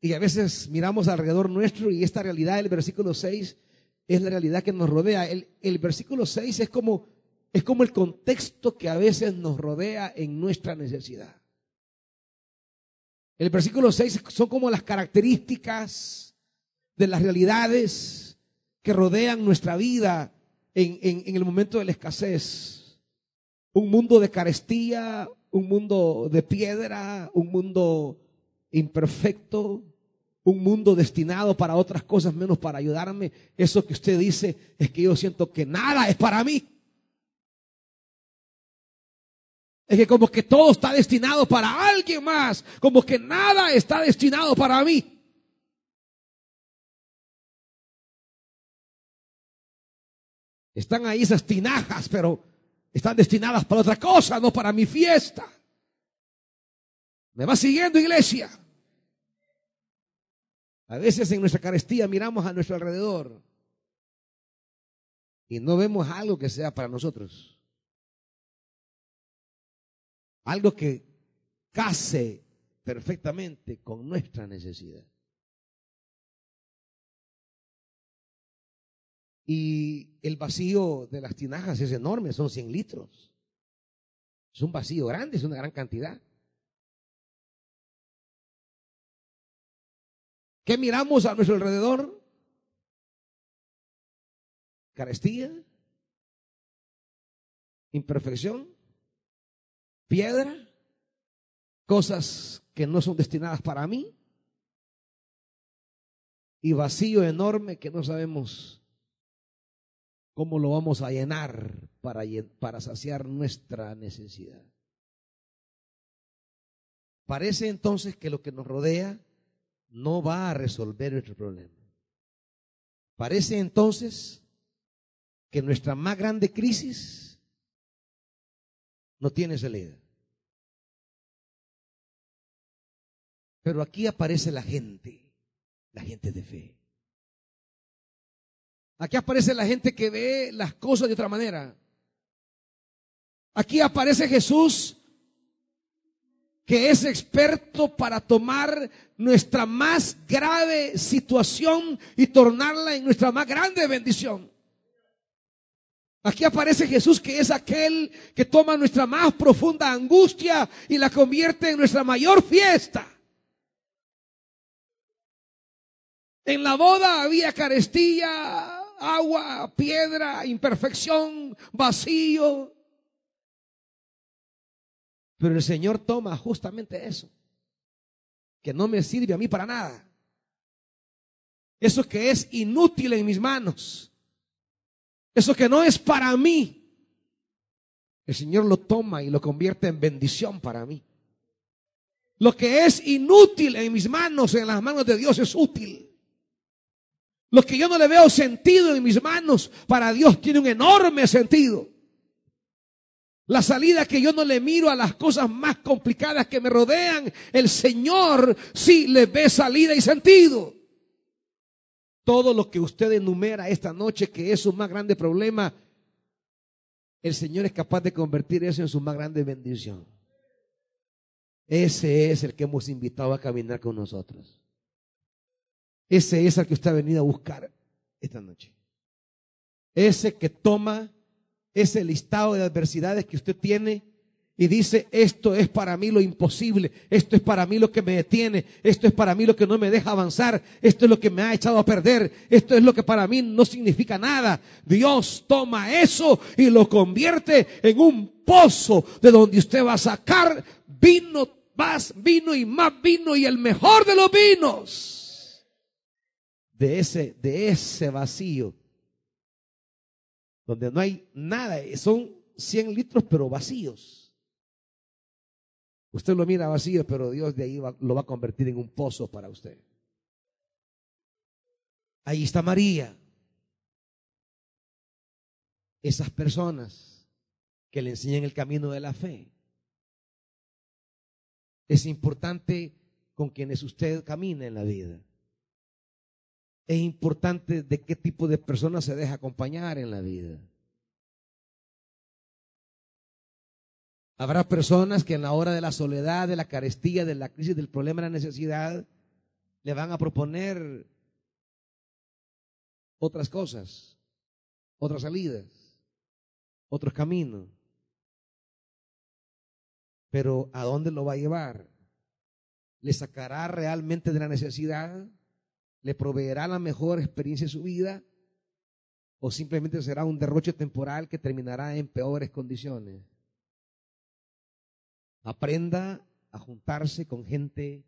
Y a veces miramos alrededor nuestro y esta realidad del versículo 6 es la realidad que nos rodea. El, versículo 6 es como, es como el contexto que a veces nos rodea en nuestra necesidad. El versículo 6 son como las características de las realidades que rodean nuestra vida en, el momento de la escasez. Un mundo de carestía, un mundo de piedra, un mundo imperfecto, un mundo destinado para otras cosas menos para ayudarme. Eso que usted dice es que yo siento que nada es para mí. Es que como que todo está destinado para alguien más, como que nada está destinado para mí. Están ahí esas tinajas, pero están destinadas para otra cosa, no para mi fiesta. ¿Me va siguiendo, iglesia? A veces en nuestra carestía miramos a nuestro alrededor y no vemos algo que sea para nosotros. Algo que case perfectamente con nuestra necesidad. Y el vacío de las tinajas es enorme, son 100 litros. Es un vacío grande, es una gran cantidad. ¿Qué miramos a nuestro alrededor? Carestía, imperfección, piedra, cosas que no son destinadas para mí y vacío enorme que no sabemos ¿Cómo lo vamos a llenar para, para saciar nuestra necesidad? Parece entonces que lo que nos rodea no va a resolver nuestro problema. Parece entonces que nuestra más grande crisis no tiene salida. Pero aquí aparece la gente, la gente de fe. Aquí aparece la gente que ve las cosas de otra manera. Aquí aparece Jesús que es experto para tomar nuestra más grave situación y tornarla en nuestra más grande bendición. Aquí aparece Jesús que es aquel que toma nuestra más profunda angustia y la convierte en nuestra mayor fiesta. En la boda había carestía, agua, piedra, imperfección, vacío. Pero el Señor toma justamente eso, que no me sirve a mí para nada. Eso que es inútil en mis manos. Eso que no es para mí. El Señor lo toma y lo convierte en bendición para mí. Lo que es inútil en mis manos, en las manos de Dios es útil. Lo que yo no le veo sentido en mis manos, para Dios tiene un enorme sentido. La salida que yo no le miro a las cosas más complicadas que me rodean, el Señor sí le ve salida y sentido. Todo lo que usted enumera esta noche, que es su más grande problema, el Señor es capaz de convertir eso en su más grande bendición. Ese es el que hemos invitado a caminar con nosotros. Ese es el que usted ha venido a buscar esta noche. Ese que toma ese listado de adversidades que usted tiene y dice, esto es para mí lo imposible, esto es para mí lo que me detiene, esto es para mí lo que no me deja avanzar, esto es lo que me ha echado a perder, esto es lo que para mí no significa nada. Dios toma eso y lo convierte en un pozo de donde usted va a sacar vino, más vino y más vino y el mejor de los vinos. De ese, de ese vacío, donde no hay nada, son 100 litros pero vacíos. Usted lo mira vacío, pero Dios de ahí lo va a convertir en un pozo para usted. Ahí está María. Esas personas que le enseñan el camino de la fe. Es importante con quienes usted camina en la vida. Es importante de qué tipo de personas se deja acompañar en la vida. Habrá personas que en la hora de la soledad, de la carestía, de la crisis, del problema, de la necesidad, le van a proponer otras cosas, otras salidas, otros caminos. Pero ¿a dónde lo va a llevar? ¿Le sacará realmente de la necesidad? ¿Le proveerá la mejor experiencia de su vida? ¿O simplemente será un derroche temporal que terminará en peores condiciones? Aprenda a juntarse con gente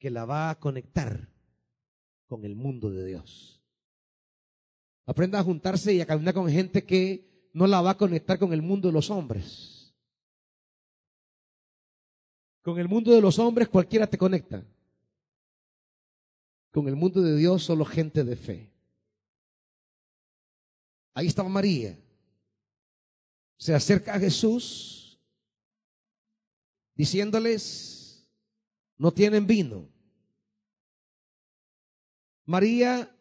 que la va a conectar con el mundo de Dios. Aprenda a juntarse y a caminar con gente que no la va a conectar con el mundo de los hombres. Con el mundo de los hombres cualquiera te conecta. Con el mundo de Dios solo gente de fe. Ahí estaba María se acerca a Jesús diciéndoles, no tienen vino. María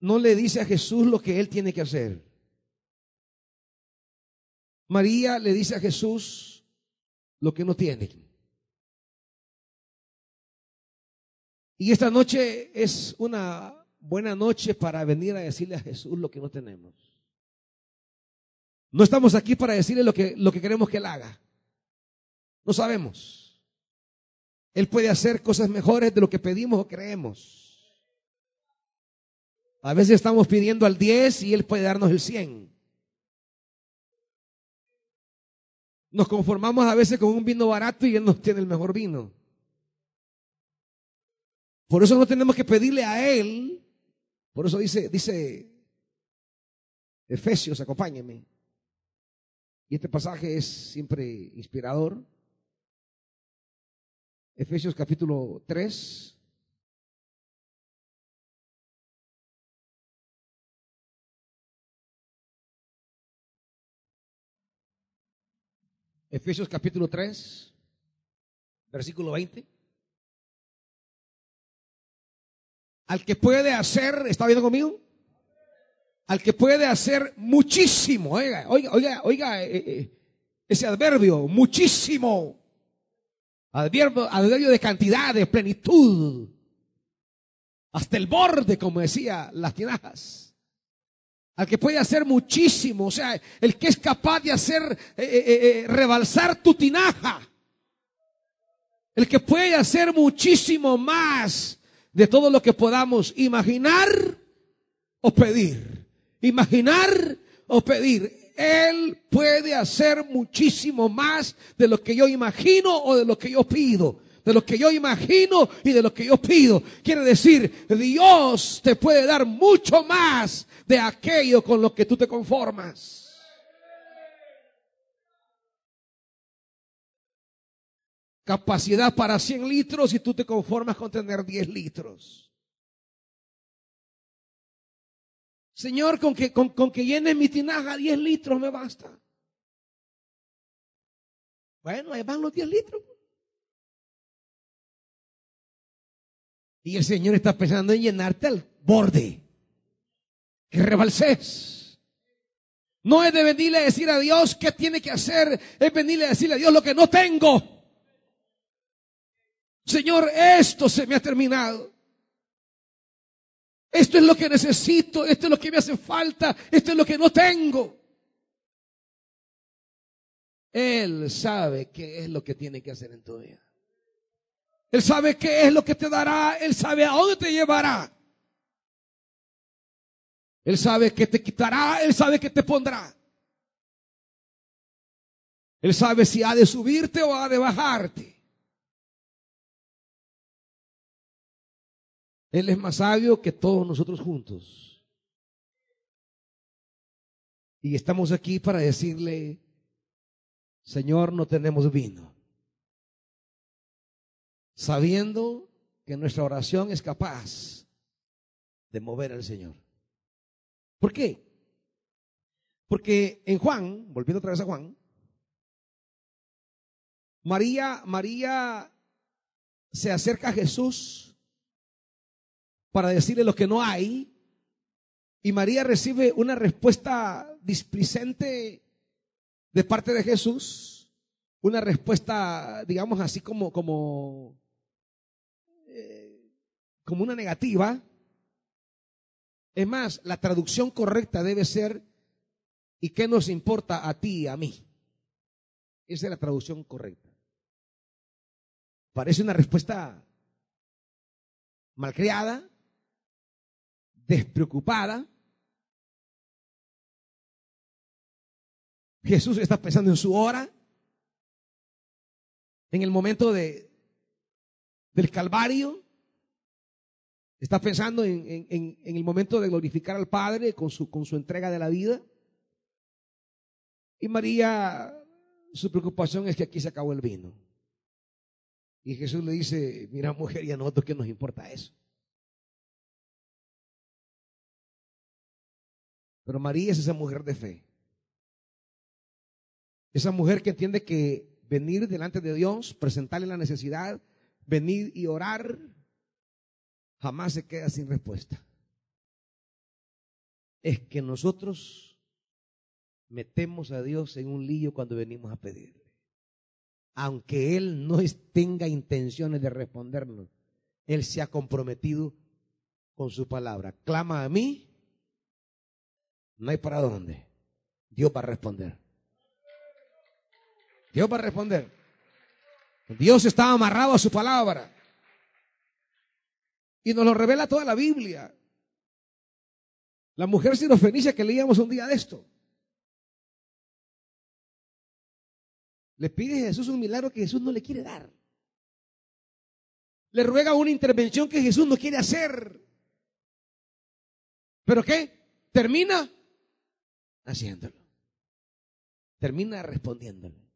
no le dice a Jesús lo que él tiene que hacer. María le dice a Jesús lo que no tiene. Y esta noche es una buena noche para venir a decirle a Jesús lo que no tenemos. No estamos aquí para decirle lo que, lo que queremos que él haga. No sabemos. Él puede hacer cosas mejores de lo que pedimos o creemos. A veces estamos pidiendo al 10 y Él puede darnos el 100. Nos conformamos a veces con un vino barato y Él nos tiene el mejor vino. Por eso no tenemos que pedirle a Él. Por eso dice, dice Efesios, acompáñenme. Y este pasaje es siempre inspirador. Efesios capítulo 3. Efesios capítulo 3, versículo 20. Al que puede hacer, ¿está viendo conmigo? Al que puede hacer muchísimo. Oiga, oiga, oiga, oiga eh, eh, ese adverbio, muchísimo. Adverbio, adverbio de cantidad, de plenitud. Hasta el borde, como decía las tinajas. Al que puede hacer muchísimo, o sea, el que es capaz de hacer eh, rebalsar tu tinaja. El que puede hacer muchísimo más de todo lo que podamos imaginar o pedir imaginar o pedir. Él puede hacer muchísimo más de lo que yo imagino o de lo que yo pido. De lo que yo imagino y de lo que yo pido. Quiere decir, Dios te puede dar mucho más de aquello con lo que tú te conformas. Capacidad para 100 litros y tú te conformas con tener 10 litros. Señor, con que, con, que llene mi tinaja 10 litros me basta. Bueno, ahí van los 10 litros. Y el Señor está pensando en llenarte al borde. Que rebalses. No es de venirle a decir a Dios qué tiene que hacer. Es venirle a decirle a Dios lo que no tengo. Señor, esto se me ha terminado. Esto es lo que necesito, esto es lo que me hace falta, esto es lo que no tengo. Él sabe qué es lo que tiene que hacer en tu vida. Él sabe qué es lo que te dará, Él sabe a dónde te llevará. Él sabe que te quitará, Él sabe que te pondrá. Él sabe si ha de subirte o ha de bajarte. Él es más sabio que todos nosotros juntos. Y estamos aquí para decirle, Señor, no tenemos vino. Sabiendo que nuestra oración es capaz de mover al Señor. ¿Por qué? Porque en Juan, volviendo otra vez a Juan, María, María se acerca a Jesús para decirle lo que no hay. Y María recibe una respuesta displicente de parte de Jesús. Una respuesta, digamos así como, como, eh, como una negativa. Es más, la traducción correcta debe ser, ¿y qué nos importa a ti y a mí? Esa es la traducción correcta. Parece una respuesta malcriada, despreocupada. Jesús está pensando en su hora, en el momento de, del Calvario. Está pensando en, en, el momento de glorificar al Padre con su, con su entrega de la vida. Y María, su preocupación es que aquí se acabó el vino. Y Jesús le dice, mira mujer, y a nosotros qué nos importa eso. Pero María es esa mujer de fe. Esa mujer que entiende que venir delante de Dios, presentarle la necesidad, venir y orar, jamás se queda sin respuesta. Es que nosotros metemos a Dios en un lío cuando venimos a pedirle. Aunque Él no tenga intenciones de respondernos, Él se ha comprometido con su palabra. Clama a mí no hay para dónde. Dios va a responder. Dios va a responder. Dios está amarrado a su palabra. Y nos lo revela toda la Biblia. La mujer sirofenicia que leíamos un día de esto. Le pide a Jesús un milagro que Jesús no le quiere dar. Le ruega una intervención que Jesús no quiere hacer. ¿Pero qué? Termina haciéndolo. Termina respondiéndole.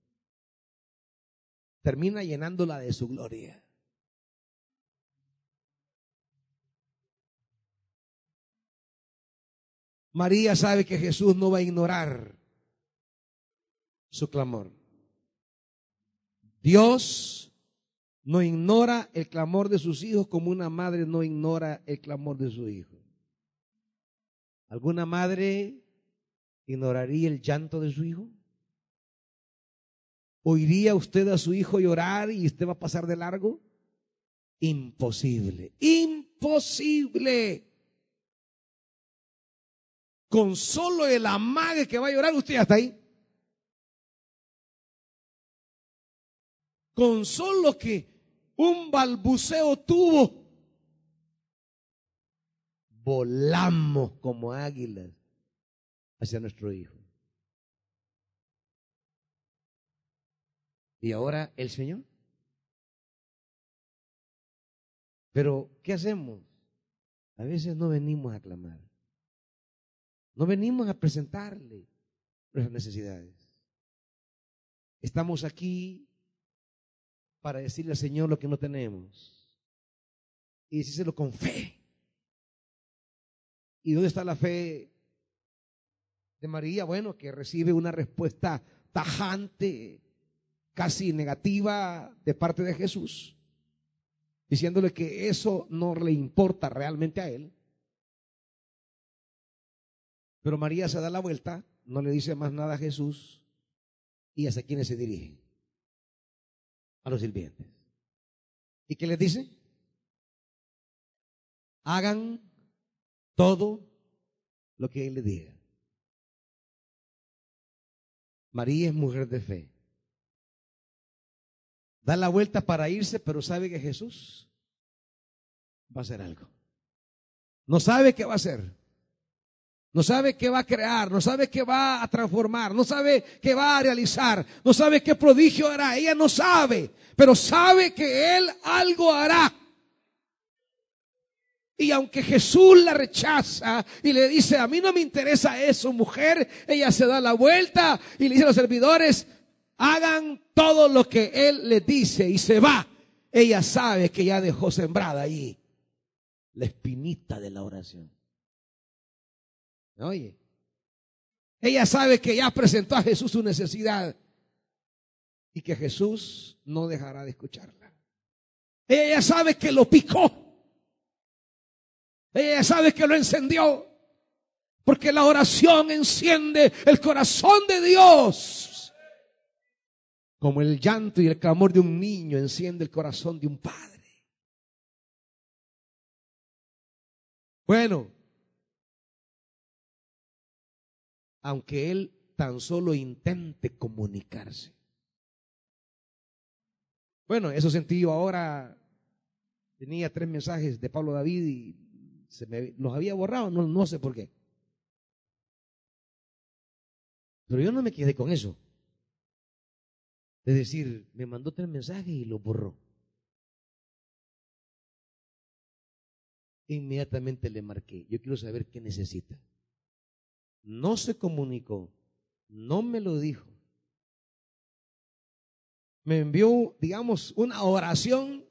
Termina llenándola de su gloria. María sabe que Jesús no va a ignorar su clamor. Dios no ignora el clamor de sus hijos como una madre no ignora el clamor de su hijo. ¿Alguna madre ignoraría el llanto de su hijo? ¿Oiría usted a su hijo llorar y usted va a pasar de largo? Imposible, imposible. Con solo el amague que va a llorar, usted ya está ahí. Con solo que un balbuceo tuvo, volamos como águilas hacia nuestro Hijo. Y ahora el Señor. Pero, ¿qué hacemos? A veces no venimos a clamar. No venimos a presentarle nuestras necesidades. Estamos aquí para decirle al Señor lo que no tenemos. Y decírselo con fe. ¿Y dónde está la fe de María, bueno, que recibe una respuesta tajante, casi negativa de parte de Jesús. diciéndole que eso no le importa realmente a él. Pero María se da la vuelta, no le dice más nada a Jesús y hacia quienes se dirige. A los sirvientes. ¿Y qué les dice? Hagan todo lo que él les diga. María es mujer de fe. Da la vuelta para irse, pero sabe que Jesús va a hacer algo. No sabe qué va a hacer. No sabe qué va a crear, no sabe qué va a transformar, no sabe qué va a realizar, no sabe qué prodigio hará. Ella no sabe, pero sabe que Él algo hará. Y aunque Jesús la rechaza y le dice, a mí no me interesa eso, mujer, ella se da la vuelta y le dice a los servidores, hagan todo lo que Él les dice y se va. Ella sabe que ya dejó sembrada ahí la espinita de la oración. Oye, ella sabe que ya presentó a Jesús su necesidad y que Jesús no dejará de escucharla. Ella sabe que lo picó. Ella sabe que lo encendió. Porque la oración enciende el corazón de Dios. Como el llanto y el clamor de un niño enciende el corazón de un padre. Bueno, aunque él tan solo intente comunicarse. Bueno, eso sentí yo ahora. Tenía tres mensajes de Pablo David y se me los había borrado, no, no sé por qué. Pero yo no me quedé con eso. Es decir, me mandó tres mensajes y los borró. Inmediatamente le marqué. Yo quiero saber qué necesita no se comunicó, no me lo dijo. Me envió, digamos, una oración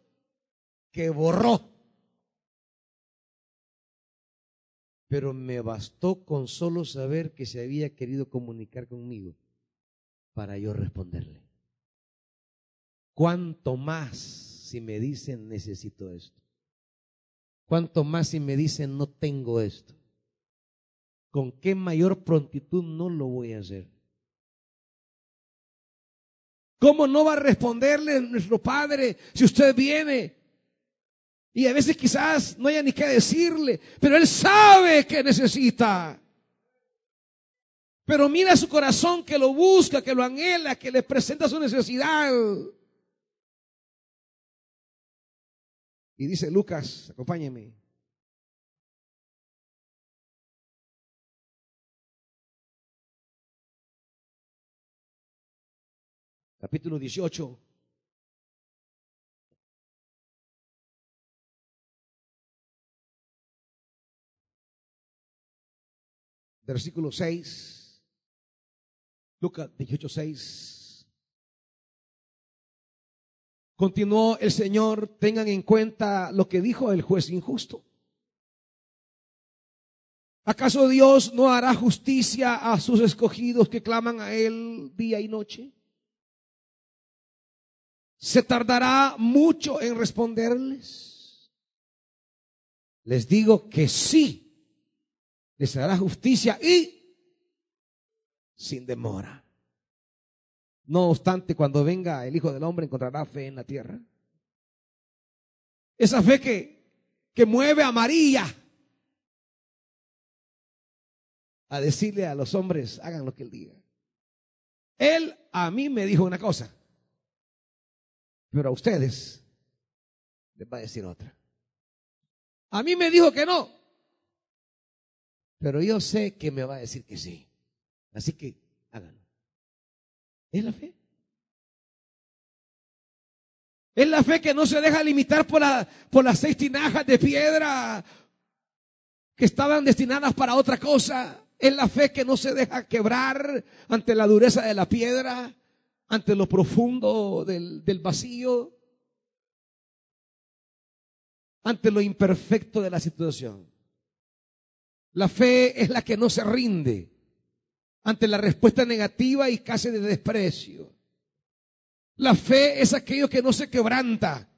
que borró. Pero me bastó con solo saber que se había querido comunicar conmigo para yo responderle. ¿Cuánto más si me dicen necesito esto? ¿Cuánto más si me dicen no tengo esto? con qué mayor prontitud no lo voy a hacer. ¿Cómo no va a responderle nuestro Padre si usted viene? Y a veces quizás no haya ni qué decirle, pero Él sabe que necesita. Pero mira su corazón que lo busca, que lo anhela, que le presenta su necesidad. Y dice Lucas, acompáñeme. capítulo 18. Versículo 6. Lucas 18, 6. Continuó el Señor, tengan en cuenta lo que dijo el juez injusto. ¿Acaso Dios no hará justicia a sus escogidos que claman a Él día y noche? ¿Se tardará mucho en responderles? Les digo que sí, les hará justicia y sin demora. No obstante, cuando venga el Hijo del Hombre encontrará fe en la tierra. Esa fe que, que mueve a María a decirle a los hombres, hagan lo que él diga. Él a mí me dijo una cosa. Pero a ustedes les va a decir otra. A mí me dijo que no. Pero yo sé que me va a decir que sí. Así que háganlo. Es la fe. Es la fe que no se deja limitar por, la, por las seis tinajas de piedra que estaban destinadas para otra cosa. Es la fe que no se deja quebrar ante la dureza de la piedra ante lo profundo del, del vacío, ante lo imperfecto de la situación. La fe es la que no se rinde ante la respuesta negativa y casi de desprecio. La fe es aquello que no se quebranta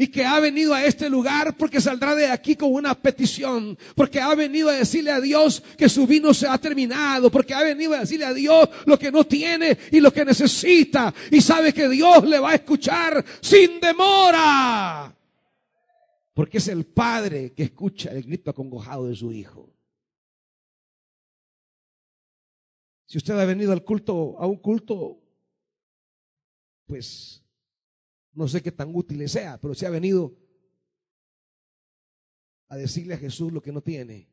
y que ha venido a este lugar porque saldrá de aquí con una petición, porque ha venido a decirle a Dios que su vino se ha terminado, porque ha venido a decirle a Dios lo que no tiene y lo que necesita, y sabe que Dios le va a escuchar sin demora, porque es el Padre que escucha el grito acongojado de su Hijo. Si usted ha venido al culto, a un culto, pues no sé qué tan útil sea, pero si ha venido a decirle a Jesús lo que no tiene,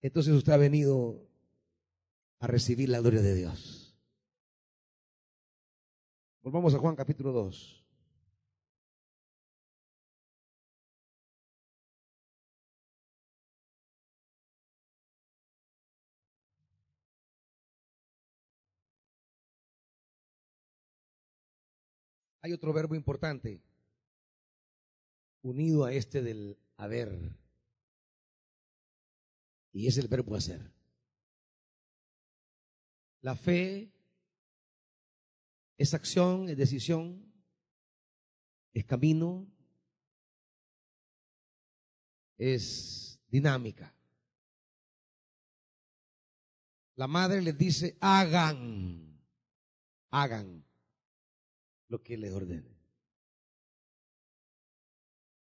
entonces usted ha venido a recibir la gloria de Dios. Volvamos a Juan capítulo 2. Hay otro verbo importante unido a este del haber. Y es el verbo hacer. La fe es acción, es decisión, es camino, es dinámica. La madre les dice, hagan, hagan lo que les ordene.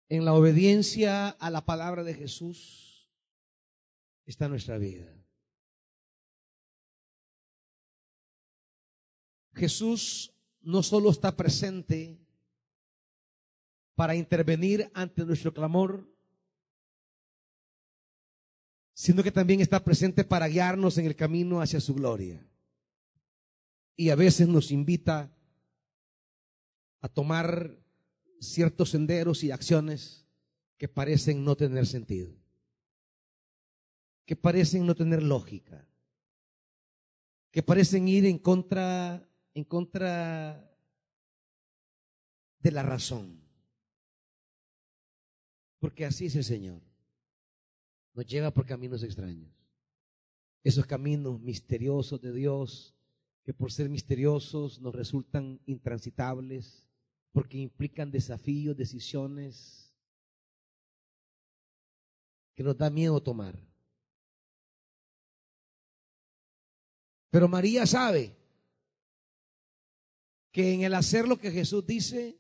En la obediencia a la palabra de Jesús está nuestra vida. Jesús no solo está presente para intervenir ante nuestro clamor, sino que también está presente para guiarnos en el camino hacia su gloria. Y a veces nos invita a tomar ciertos senderos y acciones que parecen no tener sentido, que parecen no tener lógica, que parecen ir en contra, en contra de la razón. Porque así es el Señor. Nos lleva por caminos extraños. Esos caminos misteriosos de Dios, que por ser misteriosos nos resultan intransitables, porque implican desafíos, decisiones que nos da miedo tomar. Pero María sabe que en el hacer lo que Jesús dice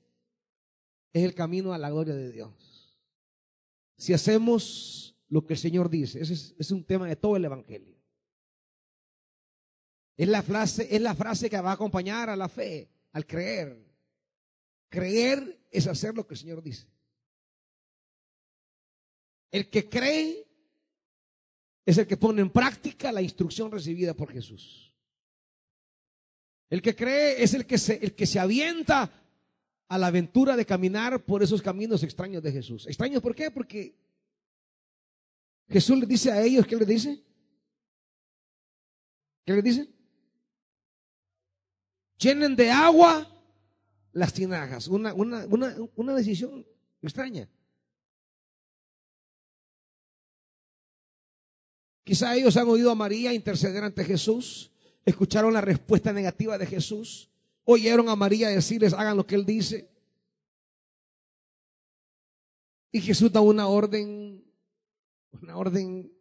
es el camino a la gloria de Dios. Si hacemos lo que el Señor dice, ese es, un tema de todo el Evangelio. Es la frase, es la frase que va a acompañar a la fe, al creer. Creer es hacer lo que el Señor dice. El que cree es el que pone en práctica la instrucción recibida por Jesús. El que cree es el que se, el que se avienta a la aventura de caminar por esos caminos extraños de Jesús. ¿Extraños por qué? Porque Jesús le dice a ellos, ¿qué le dice? ¿Qué le dice? Llenen de agua las tinajas. Una, una, una, una decisión extraña. Quizá ellos han oído a María interceder ante Jesús, escucharon la respuesta negativa de Jesús, oyeron a María decirles hagan lo que él dice. Y Jesús da una orden, una orden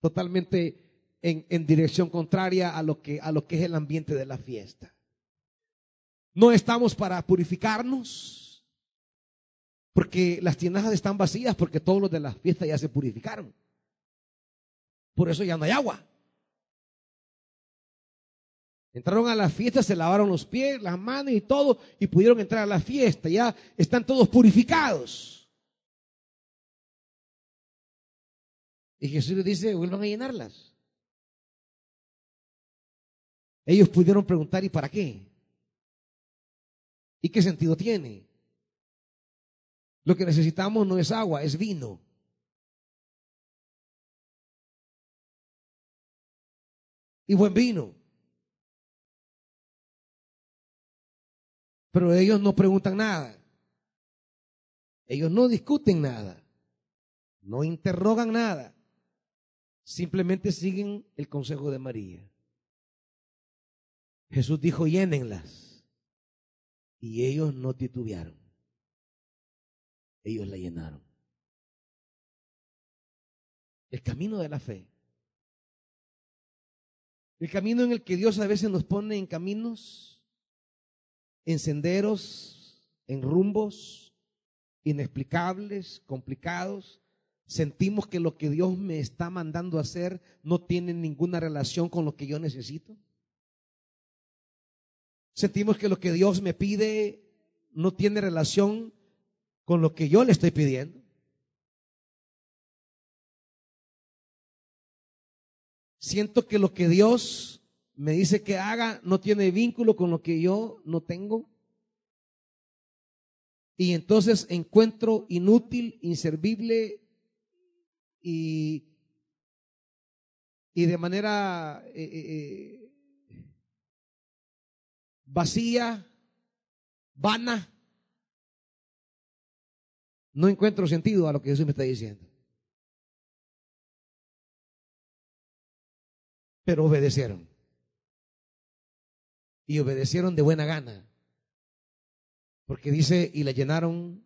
totalmente en, en dirección contraria a lo, que, a lo que es el ambiente de la fiesta. No estamos para purificarnos, porque las tinajas están vacías, porque todos los de la fiesta ya se purificaron. Por eso ya no hay agua. Entraron a la fiesta, se lavaron los pies, las manos y todo, y pudieron entrar a la fiesta. Ya están todos purificados. Y Jesús les dice, vuelvan a llenarlas. Ellos pudieron preguntar, ¿y para qué? ¿Y qué sentido tiene? Lo que necesitamos no es agua, es vino. Y buen vino. Pero ellos no preguntan nada. Ellos no discuten nada. No interrogan nada. Simplemente siguen el consejo de María. Jesús dijo, llénenlas y ellos no titubearon. Ellos la llenaron. El camino de la fe. El camino en el que Dios a veces nos pone en caminos, en senderos, en rumbos inexplicables, complicados. Sentimos que lo que Dios me está mandando a hacer no tiene ninguna relación con lo que yo necesito. Sentimos que lo que Dios me pide no tiene relación con lo que yo le estoy pidiendo. Siento que lo que Dios me dice que haga no tiene vínculo con lo que yo no tengo. Y entonces encuentro inútil, inservible y, y de manera eh, eh, eh vacía, vana. No encuentro sentido a lo que Jesús me está diciendo. Pero obedecieron. Y obedecieron de buena gana. Porque dice, y la llenaron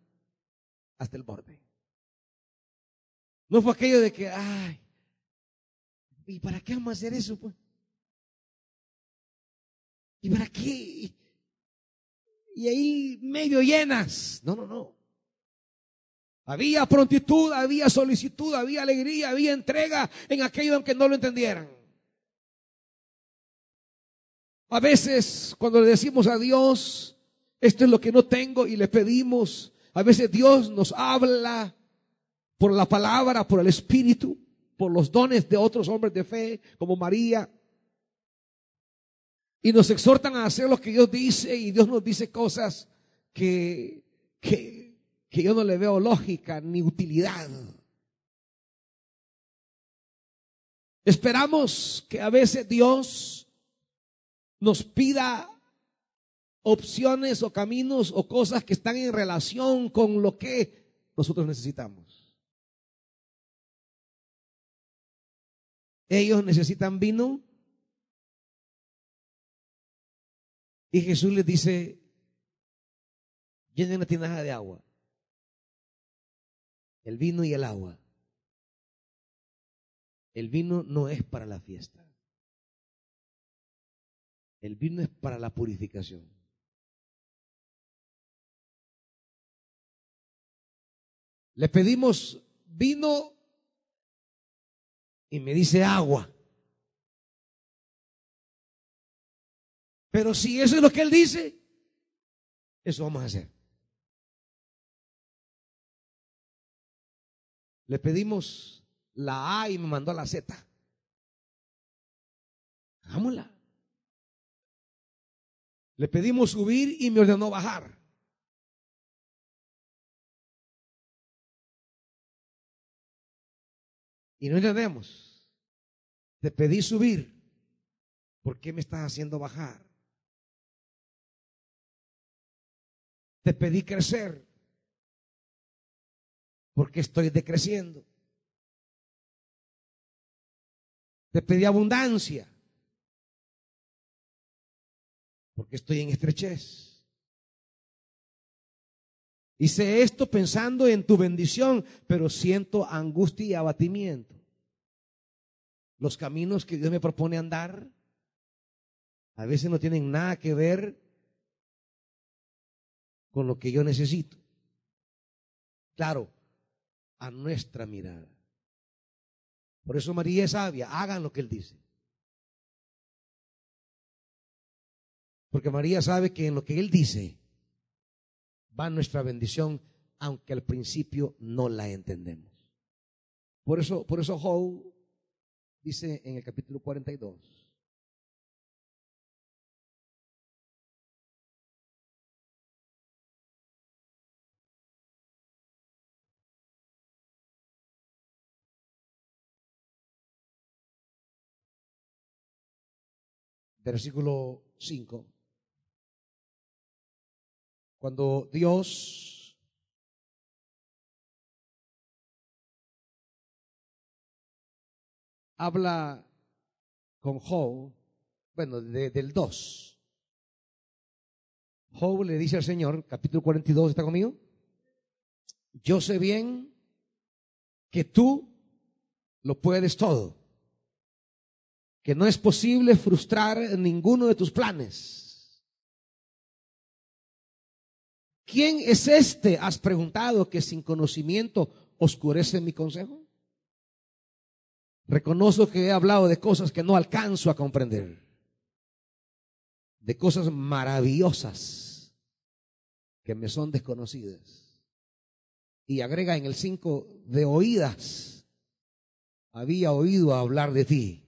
hasta el borde. No fue aquello de que, ay, ¿y para qué vamos a hacer eso? Pues? ¿Y para qué? Y ahí medio llenas. No, no, no. Había prontitud, había solicitud, había alegría, había entrega en aquello aunque no lo entendieran. A veces cuando le decimos a Dios, esto es lo que no tengo y le pedimos, a veces Dios nos habla por la palabra, por el Espíritu, por los dones de otros hombres de fe, como María, y nos exhortan a hacer lo que Dios dice y Dios nos dice cosas que, que, que yo no le veo lógica ni utilidad. Esperamos que a veces Dios nos pida opciones o caminos o cosas que están en relación con lo que nosotros necesitamos. Ellos necesitan vino y Jesús les dice, llenen la tinaja de agua, el vino y el agua. El vino no es para la fiesta. El vino es para la purificación. Le pedimos vino y me dice agua. Pero si eso es lo que él dice, eso vamos a hacer. Le pedimos la A y me mandó la Z. Hagámosla. Le pedimos subir y me ordenó bajar. Y no entendemos. Te pedí subir. ¿Por qué me estás haciendo bajar? Te pedí crecer. Porque estoy decreciendo. Te pedí abundancia. Porque estoy en estrechez. Hice esto pensando en tu bendición, pero siento angustia y abatimiento. Los caminos que Dios me propone andar a veces no tienen nada que ver con lo que yo necesito. Claro, a nuestra mirada. Por eso María es sabia, hagan lo que Él dice. Porque María sabe que en lo que Él dice, va nuestra bendición, aunque al principio no la entendemos. Por eso, por eso Job dice en el capítulo 42. Versículo 5 cuando Dios habla con Job, bueno, del 2. Job le dice al Señor, capítulo 42, ¿está conmigo? yo sé bien que tú lo puedes todo, que no es posible frustrar ninguno de tus planes. ¿Quién es este, has preguntado, que sin conocimiento oscurece mi consejo? Reconozco que he hablado de cosas que no alcanzo a comprender, de cosas maravillosas que me son desconocidas y agrega en el 5 de oídas. Había oído hablar de ti,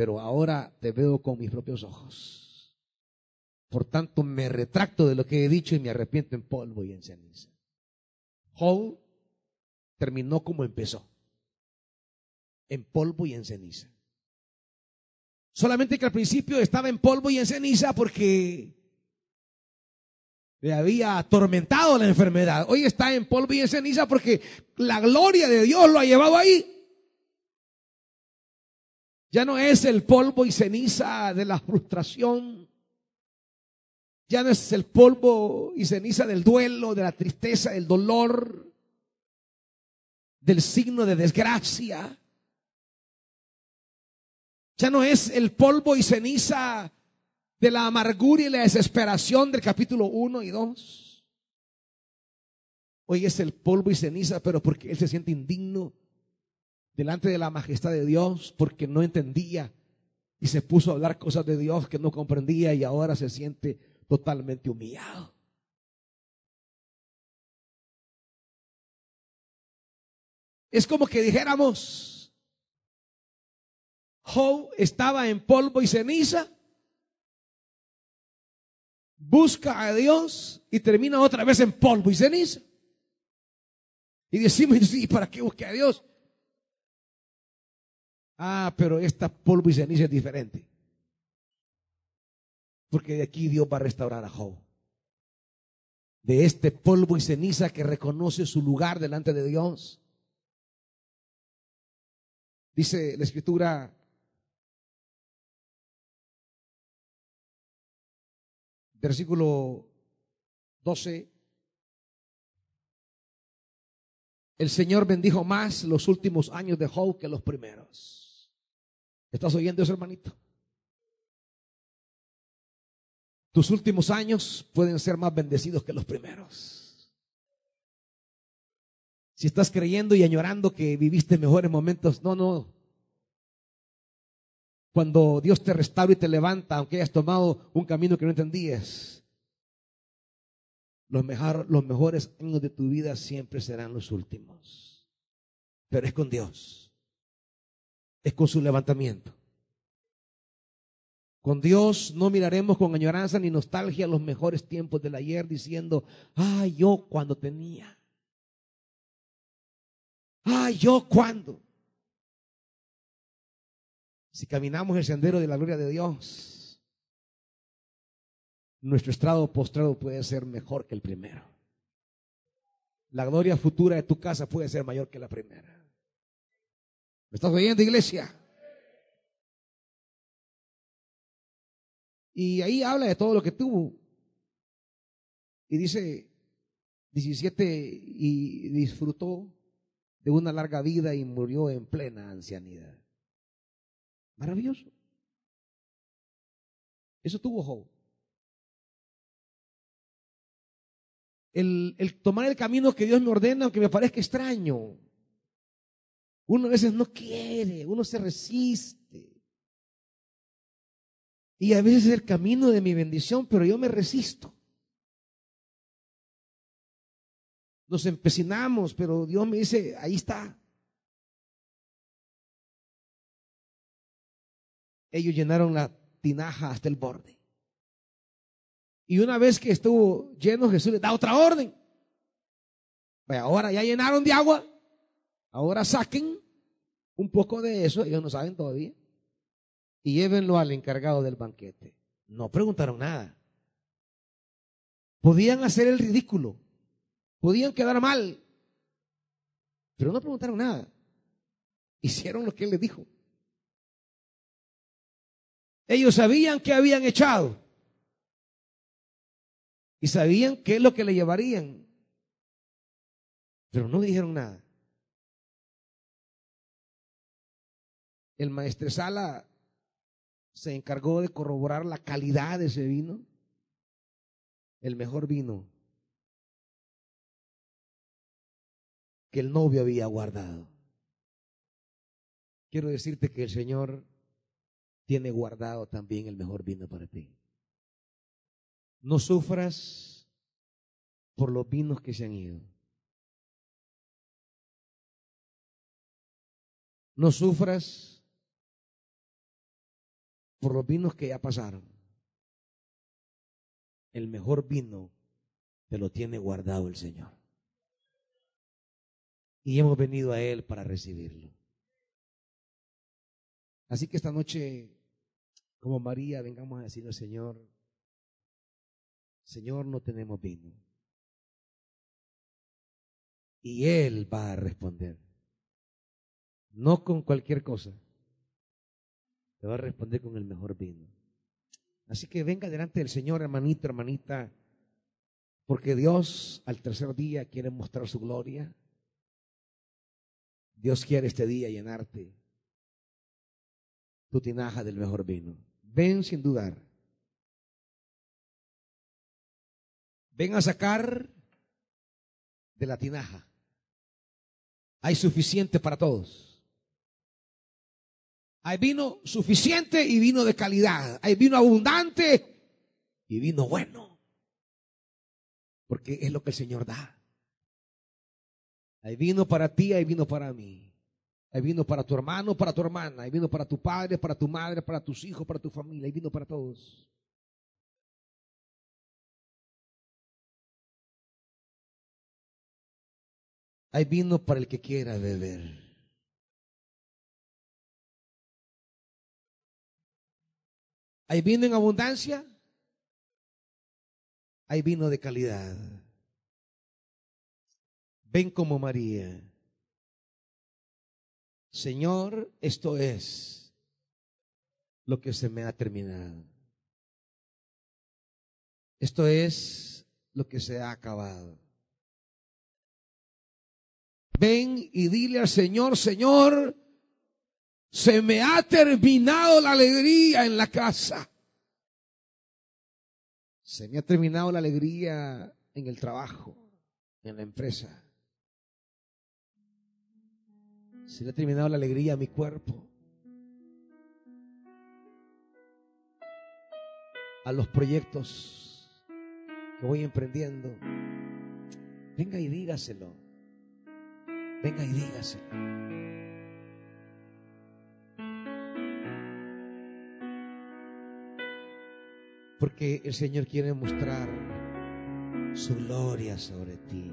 pero ahora te veo con mis propios ojos. Por tanto, me retracto de lo que he dicho y me arrepiento en polvo y en ceniza. Job terminó como empezó, en polvo y en ceniza. Solamente que al principio estaba en polvo y en ceniza porque le había atormentado la enfermedad. Hoy está en polvo y en ceniza porque la gloria de Dios lo ha llevado ahí. Ya no es el polvo y ceniza de la frustración. Ya no es el polvo y ceniza del duelo, de la tristeza, del dolor, del signo de desgracia. Ya no es el polvo y ceniza de la amargura y la desesperación del capítulo 1 y 2. Hoy es el polvo y ceniza, pero porque él se siente indigno delante de la majestad de Dios, porque no entendía y se puso a hablar cosas de Dios que no comprendía y ahora se siente totalmente humillado. Es como que dijéramos, Job estaba en polvo y ceniza busca a Dios y termina otra vez en polvo y ceniza. Y decimos, ¿y para qué busque a Dios? Ah, pero esta polvo y ceniza es diferente. Porque de aquí Dios va a restaurar a Job. De este polvo y ceniza que reconoce su lugar delante de Dios. Dice la escritura, versículo 12. El Señor bendijo más los últimos años de Job que los primeros. ¿Estás oyendo eso, hermanito? Tus últimos años pueden ser más bendecidos que los primeros. Si estás creyendo y añorando que viviste mejores momentos, no, no, cuando Dios te restaura y te levanta, aunque hayas tomado un camino que no entendías, los, los mejores años de tu vida siempre serán los últimos. Pero es con Dios. Es con su levantamiento. Con Dios no miraremos con añoranza ni nostalgia los mejores tiempos del ayer diciendo, ay, yo cuando tenía. Ay, yo cuando. Si caminamos el sendero de la gloria de Dios, nuestro estado postrado puede ser mejor que el primero. La gloria futura de tu casa puede ser mayor que la primera. ¿Me estás oyendo, iglesia? Y ahí habla de todo lo que tuvo. Y dice 17, y disfrutó de una larga vida y murió en plena ancianidad. Maravilloso. Eso tuvo Job. El, el, tomar el camino que Dios me ordena, aunque me parezca extraño. Uno a veces no quiere, uno se resiste. Y a veces es el camino de mi bendición, pero yo me resisto. Nos empecinamos, pero Dios me dice, ahí está. ellos llenaron la tinaja hasta el borde. Y una vez que estuvo lleno, Jesús les da otra orden. ahora ya llenaron de agua, ahora saquen un poco de eso, ellos no saben todavía, y llévenlo al encargado del banquete. No preguntaron nada. Podían hacer el ridículo, podían quedar mal, pero no preguntaron nada. Hicieron lo que él les dijo. Ellos sabían que habían echado. Y sabían qué es lo que le llevarían. Pero no dijeron nada. El maestresala se encargó de corroborar la calidad de ese vino, el mejor vino que el novio había guardado. Quiero decirte que el Señor tiene guardado también el mejor vino para ti. No sufras por los vinos que se han ido. No sufras por los vinos que ya pasaron. El mejor vino te lo tiene guardado el Señor. Y hemos venido a Él para recibirlo. Así que esta noche, como María, vengamos a decirle Señor, Señor, no tenemos vino. Y Él va a responder. No con cualquier cosa. Te va a responder con el mejor vino. Así que venga delante del Señor, hermanito, hermanita, porque Dios al tercer día quiere mostrar su gloria. Dios quiere este día llenarte tu tinaja del mejor vino. Ven sin dudar. Ven a sacar de la tinaja. Hay suficiente para todos. Hay vino suficiente y vino de calidad. Hay vino abundante y vino bueno. Porque es lo que el Señor da. Hay vino para ti, hay vino para mí. Hay vino para tu hermano, para tu hermana. Hay vino para tu padre, para tu madre, para tus hijos, para tu familia. Hay vino para todos. Hay vino para el que quiera beber. Hay vino en abundancia. Hay vino de calidad. Ven como María. Señor, esto es lo que se me ha terminado. Esto es lo que se ha acabado. Ven y dile al Señor, Señor, se me ha terminado la alegría en la casa. Se me ha terminado la alegría en el trabajo, en la empresa. Se le ha terminado la alegría a mi cuerpo. A los proyectos que voy emprendiendo. Venga y dígaselo. Venga y dígaselo. Porque el Señor quiere mostrar su gloria sobre ti.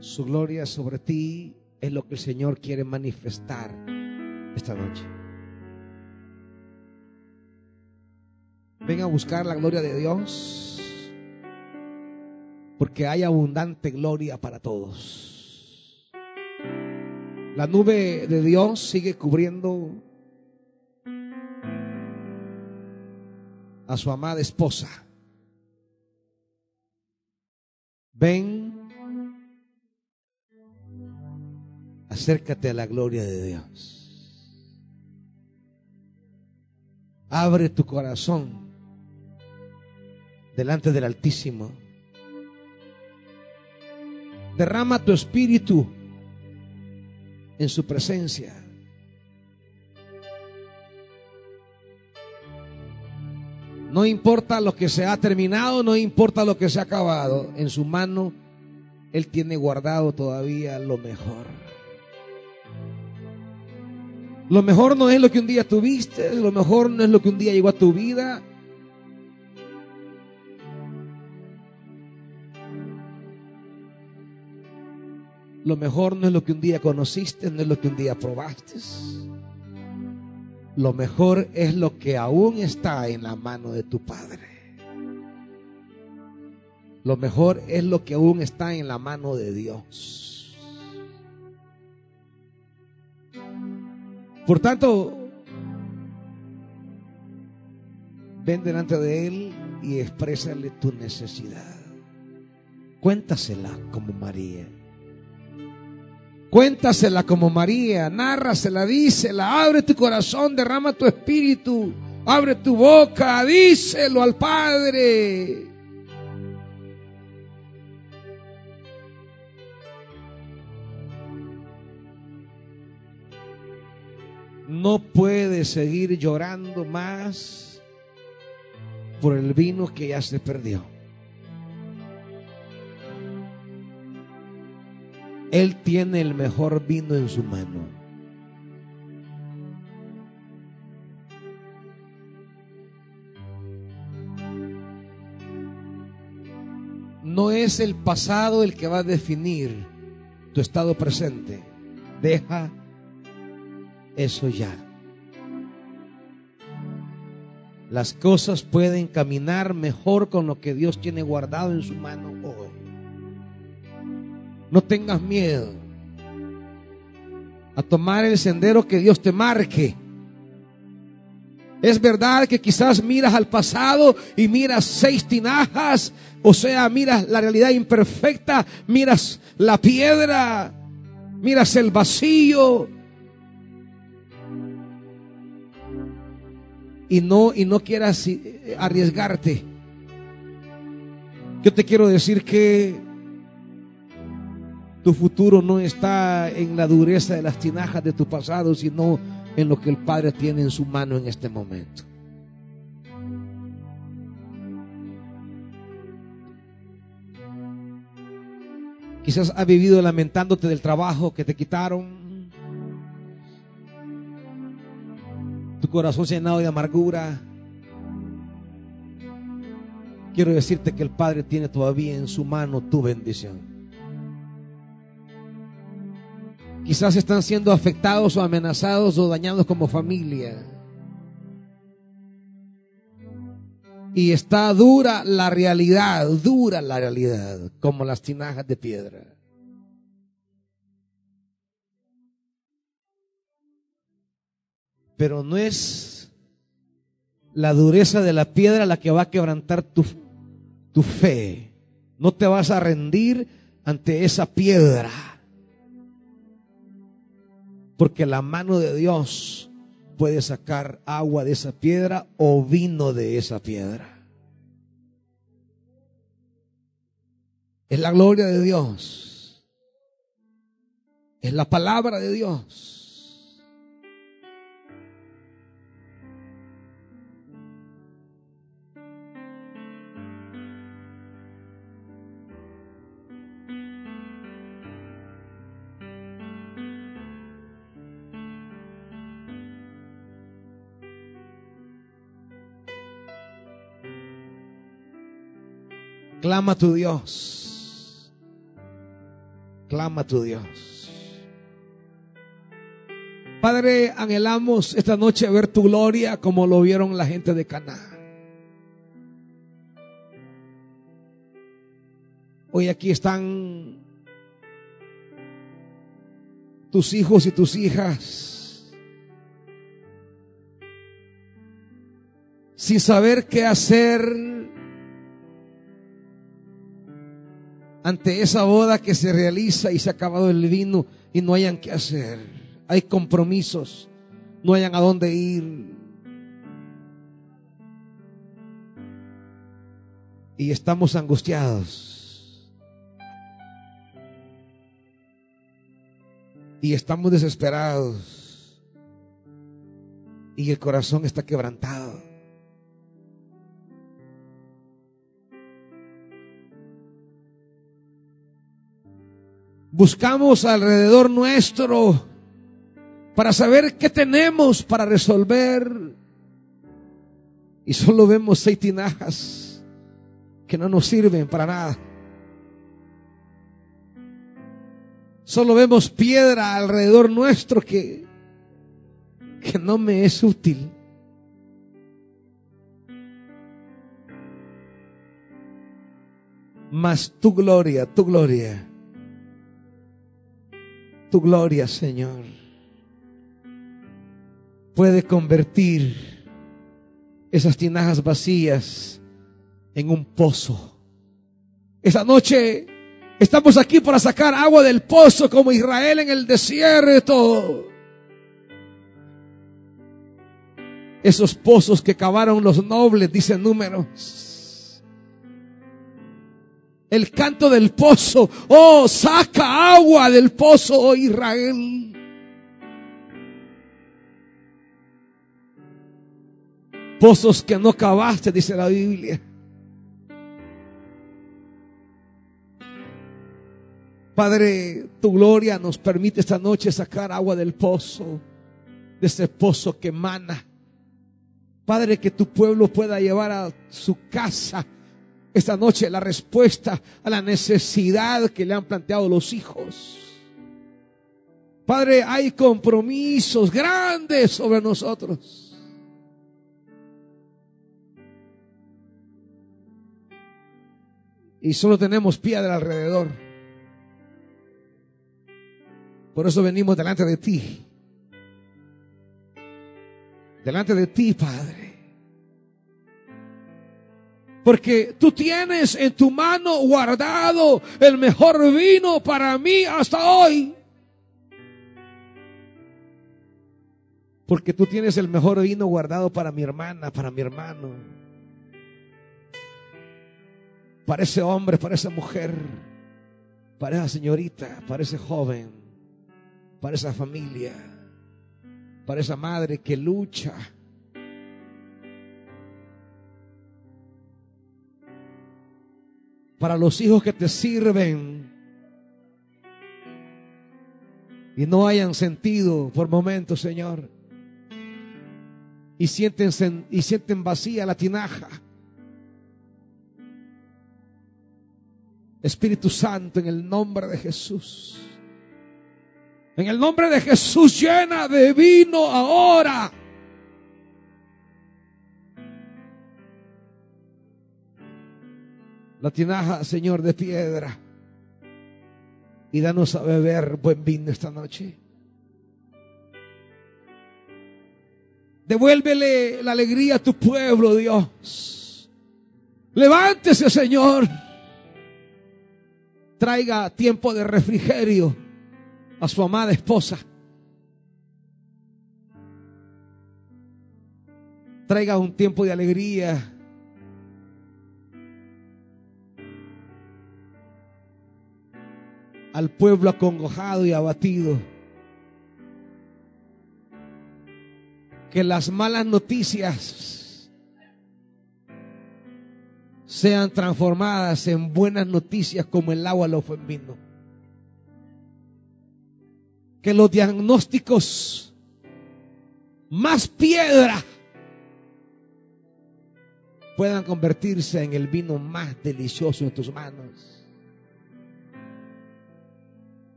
Su gloria sobre ti es lo que el Señor quiere manifestar esta noche. Ven a buscar la gloria de Dios, porque hay abundante gloria para todos. La nube de Dios sigue cubriendo a su amada esposa. Ven acércate a la gloria de Dios. Abre tu corazón delante del Altísimo. Derrama tu espíritu en su presencia. No importa lo que se ha terminado, no importa lo que se ha acabado. En su mano, Él tiene guardado todavía lo mejor. Lo mejor no es lo que un día tuviste, lo mejor no es lo que un día llegó a tu vida. Lo mejor no es lo que un día conociste, no es lo que un día probaste. Lo mejor es lo que aún está en la mano de tu Padre. Lo mejor es lo que aún está en la mano de Dios. Por tanto, ven delante de Él y exprésale tu necesidad. Cuéntasela como María. Cuéntasela como María, nárrasela, dísela, abre tu corazón, derrama tu espíritu, abre tu boca, díselo al Padre. No puedes seguir llorando más por el vino que ya se perdió. Él tiene el mejor vino en su mano. No es el pasado el que va a definir tu estado presente. Deja eso ya. Las cosas pueden caminar mejor con lo que Dios tiene guardado en su mano hoy. No tengas miedo a tomar el sendero que Dios te marque. Es verdad que quizás miras al pasado y miras seis tinajas, o sea, miras la realidad imperfecta, miras la piedra, miras el vacío. Y no y no quieras eh, arriesgarte. Yo te quiero decir que tu futuro no está en la dureza de las tinajas de tu pasado, sino en lo que el Padre tiene en su mano en este momento. Quizás has vivido lamentándote del trabajo que te quitaron. Tu corazón llenado de amargura. Quiero decirte que el Padre tiene todavía en su mano tu bendición. Quizás están siendo afectados o amenazados o dañados como familia. Y está dura la realidad, dura la realidad, como las tinajas de piedra. Pero no es la dureza de la piedra la que va a quebrantar tu, tu fe. No te vas a rendir ante esa piedra. Porque la mano de Dios puede sacar agua de esa piedra o vino de esa piedra. Es la gloria de Dios. Es la palabra de Dios. Clama a tu Dios. Clama a tu Dios. Padre, anhelamos esta noche ver tu gloria como lo vieron la gente de Caná. Hoy aquí están tus hijos y tus hijas sin saber qué hacer ante esa boda que se realiza y se ha acabado el vino y no hayan qué hacer. Hay compromisos, no hayan a dónde ir. Y estamos angustiados. Y estamos desesperados. Y el corazón está quebrantado. Buscamos alrededor nuestro para saber qué tenemos para resolver. Y solo vemos seis tinajas que no nos sirven para nada. Solo vemos piedra alrededor nuestro que, que no me es útil. Mas tu gloria, tu gloria tu gloria, Señor, puede convertir esas tinajas vacías en un pozo Esta noche estamos aquí para sacar agua del pozo como Israel en el desierto. Esos pozos que cavaron los nobles, dicen números. El canto del pozo. Oh, saca agua del pozo, oh Israel. Pozos que no cavaste, dice la Biblia. Padre, tu gloria nos permite esta noche sacar agua del pozo, de ese pozo que emana. Padre, que tu pueblo pueda llevar a su casa esta noche la respuesta a la necesidad que le han planteado los hijos. Padre, hay compromisos grandes sobre nosotros. y solo tenemos piedra alrededor. Por eso venimos delante de ti. Delante de ti, Padre. Porque tú tienes en tu mano guardado el mejor vino para mí hasta hoy. Porque tú tienes el mejor vino guardado para mi hermana, para mi hermano para ese hombre, para esa mujer, para esa señorita, para ese joven, para esa familia, para esa madre que lucha. Para los hijos que te sirven y no hayan sentido por momentos, Señor, y sienten, y sienten vacía la tinaja. Espíritu Santo, en el nombre de Jesús. En el nombre de Jesús, llena de vino ahora. La tinaja, Señor, de piedra. Y danos a beber buen vino esta noche. Devuélvele la alegría a tu pueblo, Dios. Levántese, Señor traiga tiempo de refrigerio a su amada esposa. Traiga un tiempo de alegría. Al pueblo acongojado y abatido. Que las malas noticias sean transformadas en buenas noticias como el agua lo fue en vino. Que los diagnósticos más piedra puedan convertirse en el vino más delicioso en tus manos.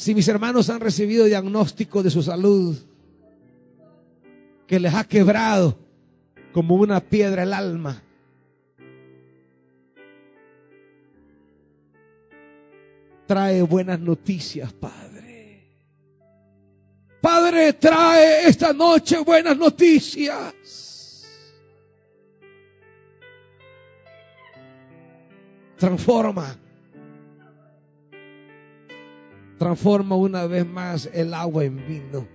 Si mis hermanos han recibido diagnóstico de su salud que les ha quebrado como una piedra el alma, trae buenas noticias, Padre. Padre, trae esta noche buenas noticias. Transforma. Transforma una vez más el agua en vino.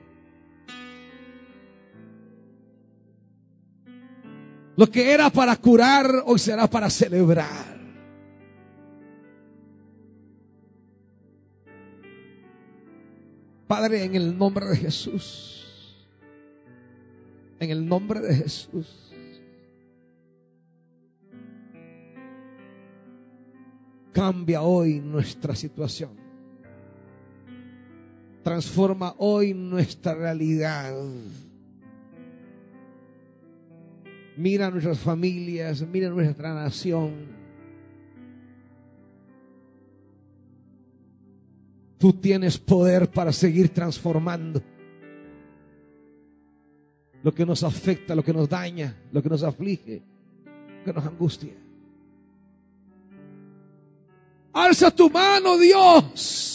Lo que era para curar, hoy será para celebrar. Padre, en el nombre de Jesús. En el nombre de Jesús. Cambia hoy nuestra situación. Transforma hoy nuestra realidad. Mira nuestras familias, mira nuestra nación. Tú tienes poder para seguir transformando lo que nos afecta, lo que nos daña, lo que nos aflige, lo que nos angustia. Alza tu mano, Dios,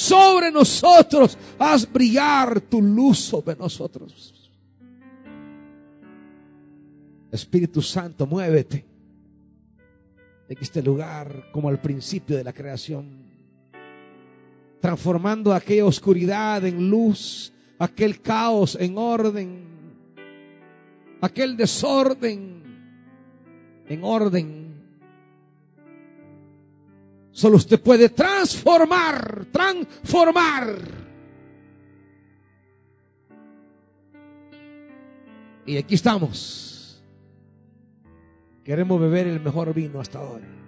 sobre nosotros. Haz brillar tu luz sobre nosotros. Espíritu Santo, muévete. en este lugar como al principio de la creación, transformando aquella oscuridad en luz, aquel caos en orden, aquel desorden en orden. Solo usted puede transformar, transformar. Y aquí estamos. Queremos beber el mejor vino hasta ahora.